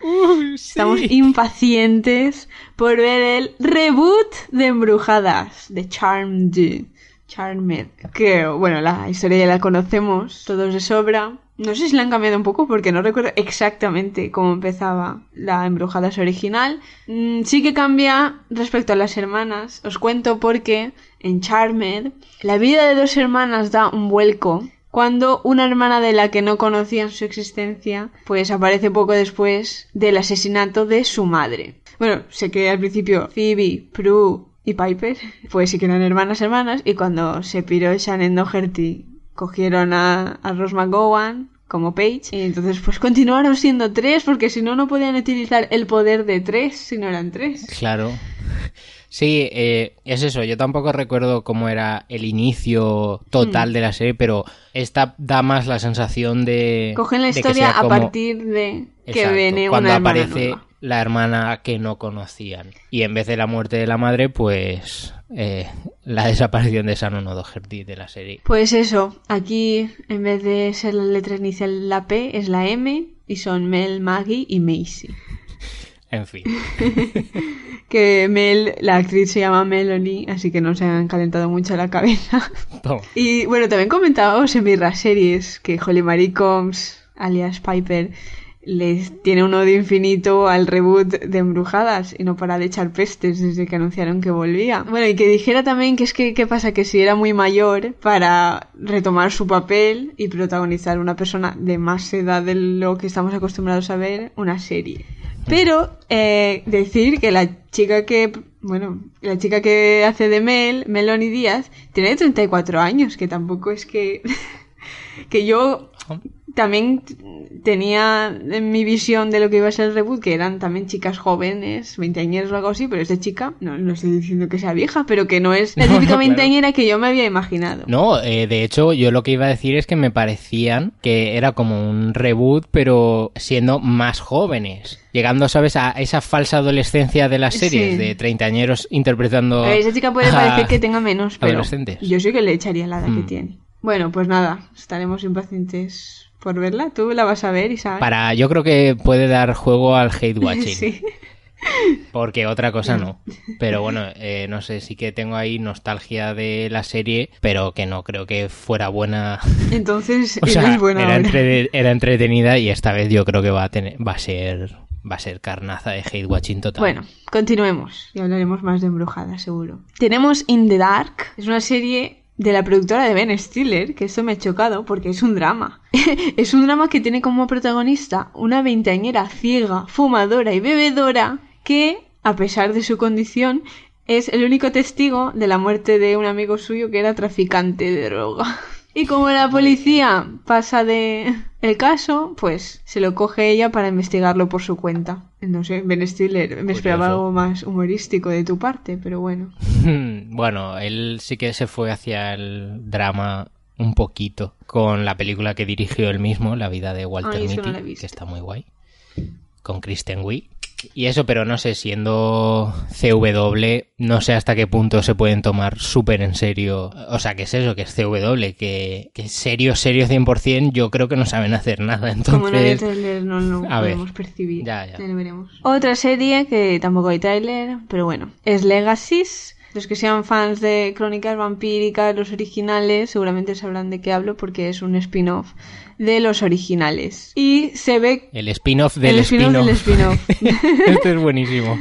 Estamos impacientes por ver el reboot de Embrujadas, de Charmed. Charmed. Que, bueno, la historia ya la conocemos todos de sobra. No sé si la han cambiado un poco porque no recuerdo exactamente cómo empezaba la Embrujadas original. Mm, sí que cambia respecto a las hermanas. Os cuento porque en Charmed la vida de dos hermanas da un vuelco cuando una hermana de la que no conocían su existencia pues aparece poco después del asesinato de su madre. Bueno, sé que al principio Phoebe, Prue y Piper pues sí que eran hermanas hermanas y cuando se piró Shannon Doherty cogieron a, a McGowan como Paige y entonces pues continuaron siendo tres porque si no no podían utilizar el poder de tres si no eran tres. Claro. Sí, eh, es eso. Yo tampoco recuerdo cómo era el inicio total de la serie, pero esta da más la sensación de. Cogen la de que historia a como- partir de que Exacto, viene cuando una hermana aparece nueva. la hermana que no conocían. Y en vez de la muerte de la madre, pues eh, la desaparición de Shannon O'Doherty de la serie. Pues eso, aquí en vez de ser la letra inicial la P es la M y son Mel, Maggie y Macy. En fin. Que Mel, la actriz se llama Melanie, así que no se han calentado mucho la cabeza. Toma. Y bueno, también comentábamos en Mirra Series que Holly Marie Combs, alias Piper, les tiene un odio infinito al reboot de Embrujadas y no para de echar pestes desde que anunciaron que volvía. Bueno, y que dijera también que es que, ¿qué pasa? Que si era muy mayor para retomar su papel y protagonizar una persona de más edad de lo que estamos acostumbrados a ver, una serie. Pero eh, decir que la chica que, bueno, la chica que hace de Mel, Melanie Díaz, tiene 34 años, que tampoco es que, que yo también tenía en mi visión de lo que iba a ser el reboot, que eran también chicas jóvenes, veinteañeras o algo así, pero esta chica, no, no estoy diciendo que sea vieja, pero que no es la No, no, típica claro. veinteañera que yo me había imaginado. No, eh, de hecho, yo lo que iba a decir es que me parecían que era como un reboot, pero siendo más jóvenes. Llegando, ¿sabes?, a esa falsa adolescencia de las series, Sí. de treintañeros interpretando. A esa chica puede parecer que tenga menos, pero yo sí que le echaría la edad que Mm. tiene. Bueno, pues nada, estaremos impacientes por verla. ¿Tú la vas a ver, Isaac? Para, yo creo que puede dar juego al hate watching. Sí. Porque otra cosa no. Pero bueno, eh, no sé, sí que tengo ahí nostalgia de la serie, pero que no creo que fuera buena. Entonces, O sea, es buena era, entre- era entretenida y esta vez yo creo que va a tener, va a ser, va a ser carnaza de hate watching total. Bueno, continuemos y hablaremos más de Embrujada, seguro. Tenemos In the Dark, es una serie de la productora de Ben Stiller, que esto me ha chocado porque es un drama. es un drama que tiene como protagonista una veinteañera ciega, fumadora y bebedora que, a pesar de su condición, es el único testigo de la muerte de un amigo suyo que era traficante de droga. Y como la policía pasa de el caso, pues se lo coge ella para investigarlo por su cuenta. No sé, Ben Stiller, me esperaba algo más humorístico de tu parte, pero bueno. Bueno, él sí que se fue hacia el drama un poquito con la película que dirigió él mismo, La vida de Walter Ay, no que está muy guay, con Kristen Wiig. Y eso, pero no sé, siendo CW, no sé hasta qué punto se pueden tomar súper en serio. O sea, ¿qué es eso? Que es CW, que, que serio, serio 100%, yo creo que no saben hacer nada. Como no hay Entonces, trailer, no lo a ver. podemos percibir. Ya, ya. lo veremos. Otra serie que tampoco hay trailer, pero bueno, es Legacies. Los que sean fans de Crónicas Vampíricas, los originales, seguramente sabrán de qué hablo porque es un spin-off de los originales. Y se ve el spin-off del el spin-off. Esto es buenísimo.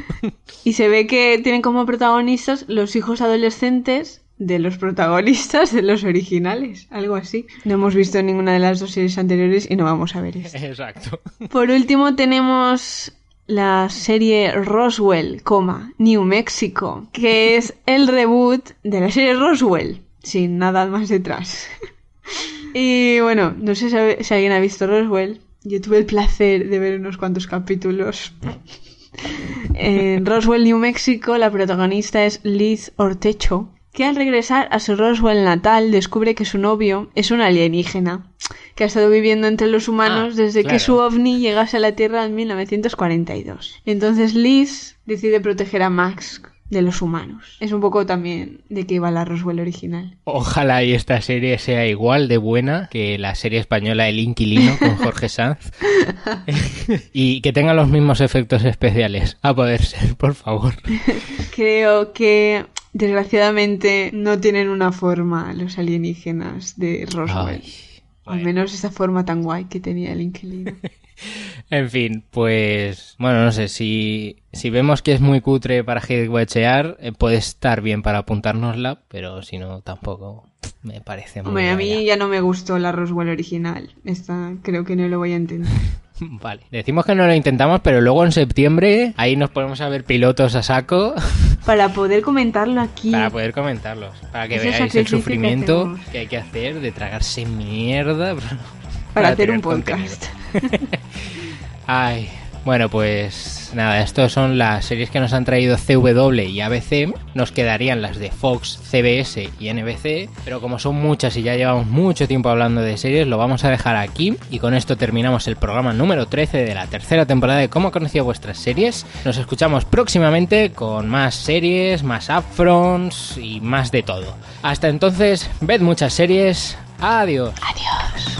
Y se ve que tienen como protagonistas los hijos adolescentes de los protagonistas de los originales, algo así. No hemos visto ninguna de las dos series anteriores y no vamos a ver esta. Exacto. Por último tenemos la serie Roswell, coma, New Mexico, que es el reboot de la serie Roswell, sin nada más detrás. Y bueno, no sé si, si alguien ha visto Roswell. Yo tuve el placer de ver unos cuantos capítulos. En Roswell, New Mexico, la protagonista es Liz Ortecho, que al regresar a su Roswell natal descubre que su novio es un alienígena, que ha estado viviendo entre los humanos Ah, desde que su ovni llegase a la Tierra en 1942. Entonces Liz decide proteger a Max de los humanos. Es un poco también de que iba la Roswell original. Ojalá y esta serie sea igual de buena que la serie española El Inquilino con Jorge Sanz. y que tenga los mismos efectos especiales. A poder ser, por favor. Creo que desgraciadamente no tienen una forma los alienígenas de Roswell. Ay, Al menos esa forma tan guay que tenía el inquilino. En fin, pues bueno, no sé, si, si vemos que es muy cutre para hitwatchear, eh, puede estar bien para apuntárnosla, pero si no, tampoco me parece muy Hombre, a mí ya no me gustó la Roswell original. Esta creo que no lo voy a entender. Vale, decimos que no lo intentamos, pero luego en septiembre ahí nos ponemos a ver pilotos a saco Para poder comentarlo aquí. para poder comentarlos, para que veáis el que sufrimiento que hay que hacer de tragarse mierda para, hacer tener un contenido. Ay, bueno, pues nada, estas son las series que nos han traído CW y ABC. Nos quedarían las de Fox, CBS y NBC, pero como son muchas y ya llevamos mucho tiempo hablando de series, lo vamos a dejar aquí. Y con esto terminamos el programa número 13 de la tercera temporada de Cómo conocido vuestras series. Nos escuchamos próximamente con más series, más upfronts y más de todo. Hasta entonces, ved muchas series. Adiós. Adiós.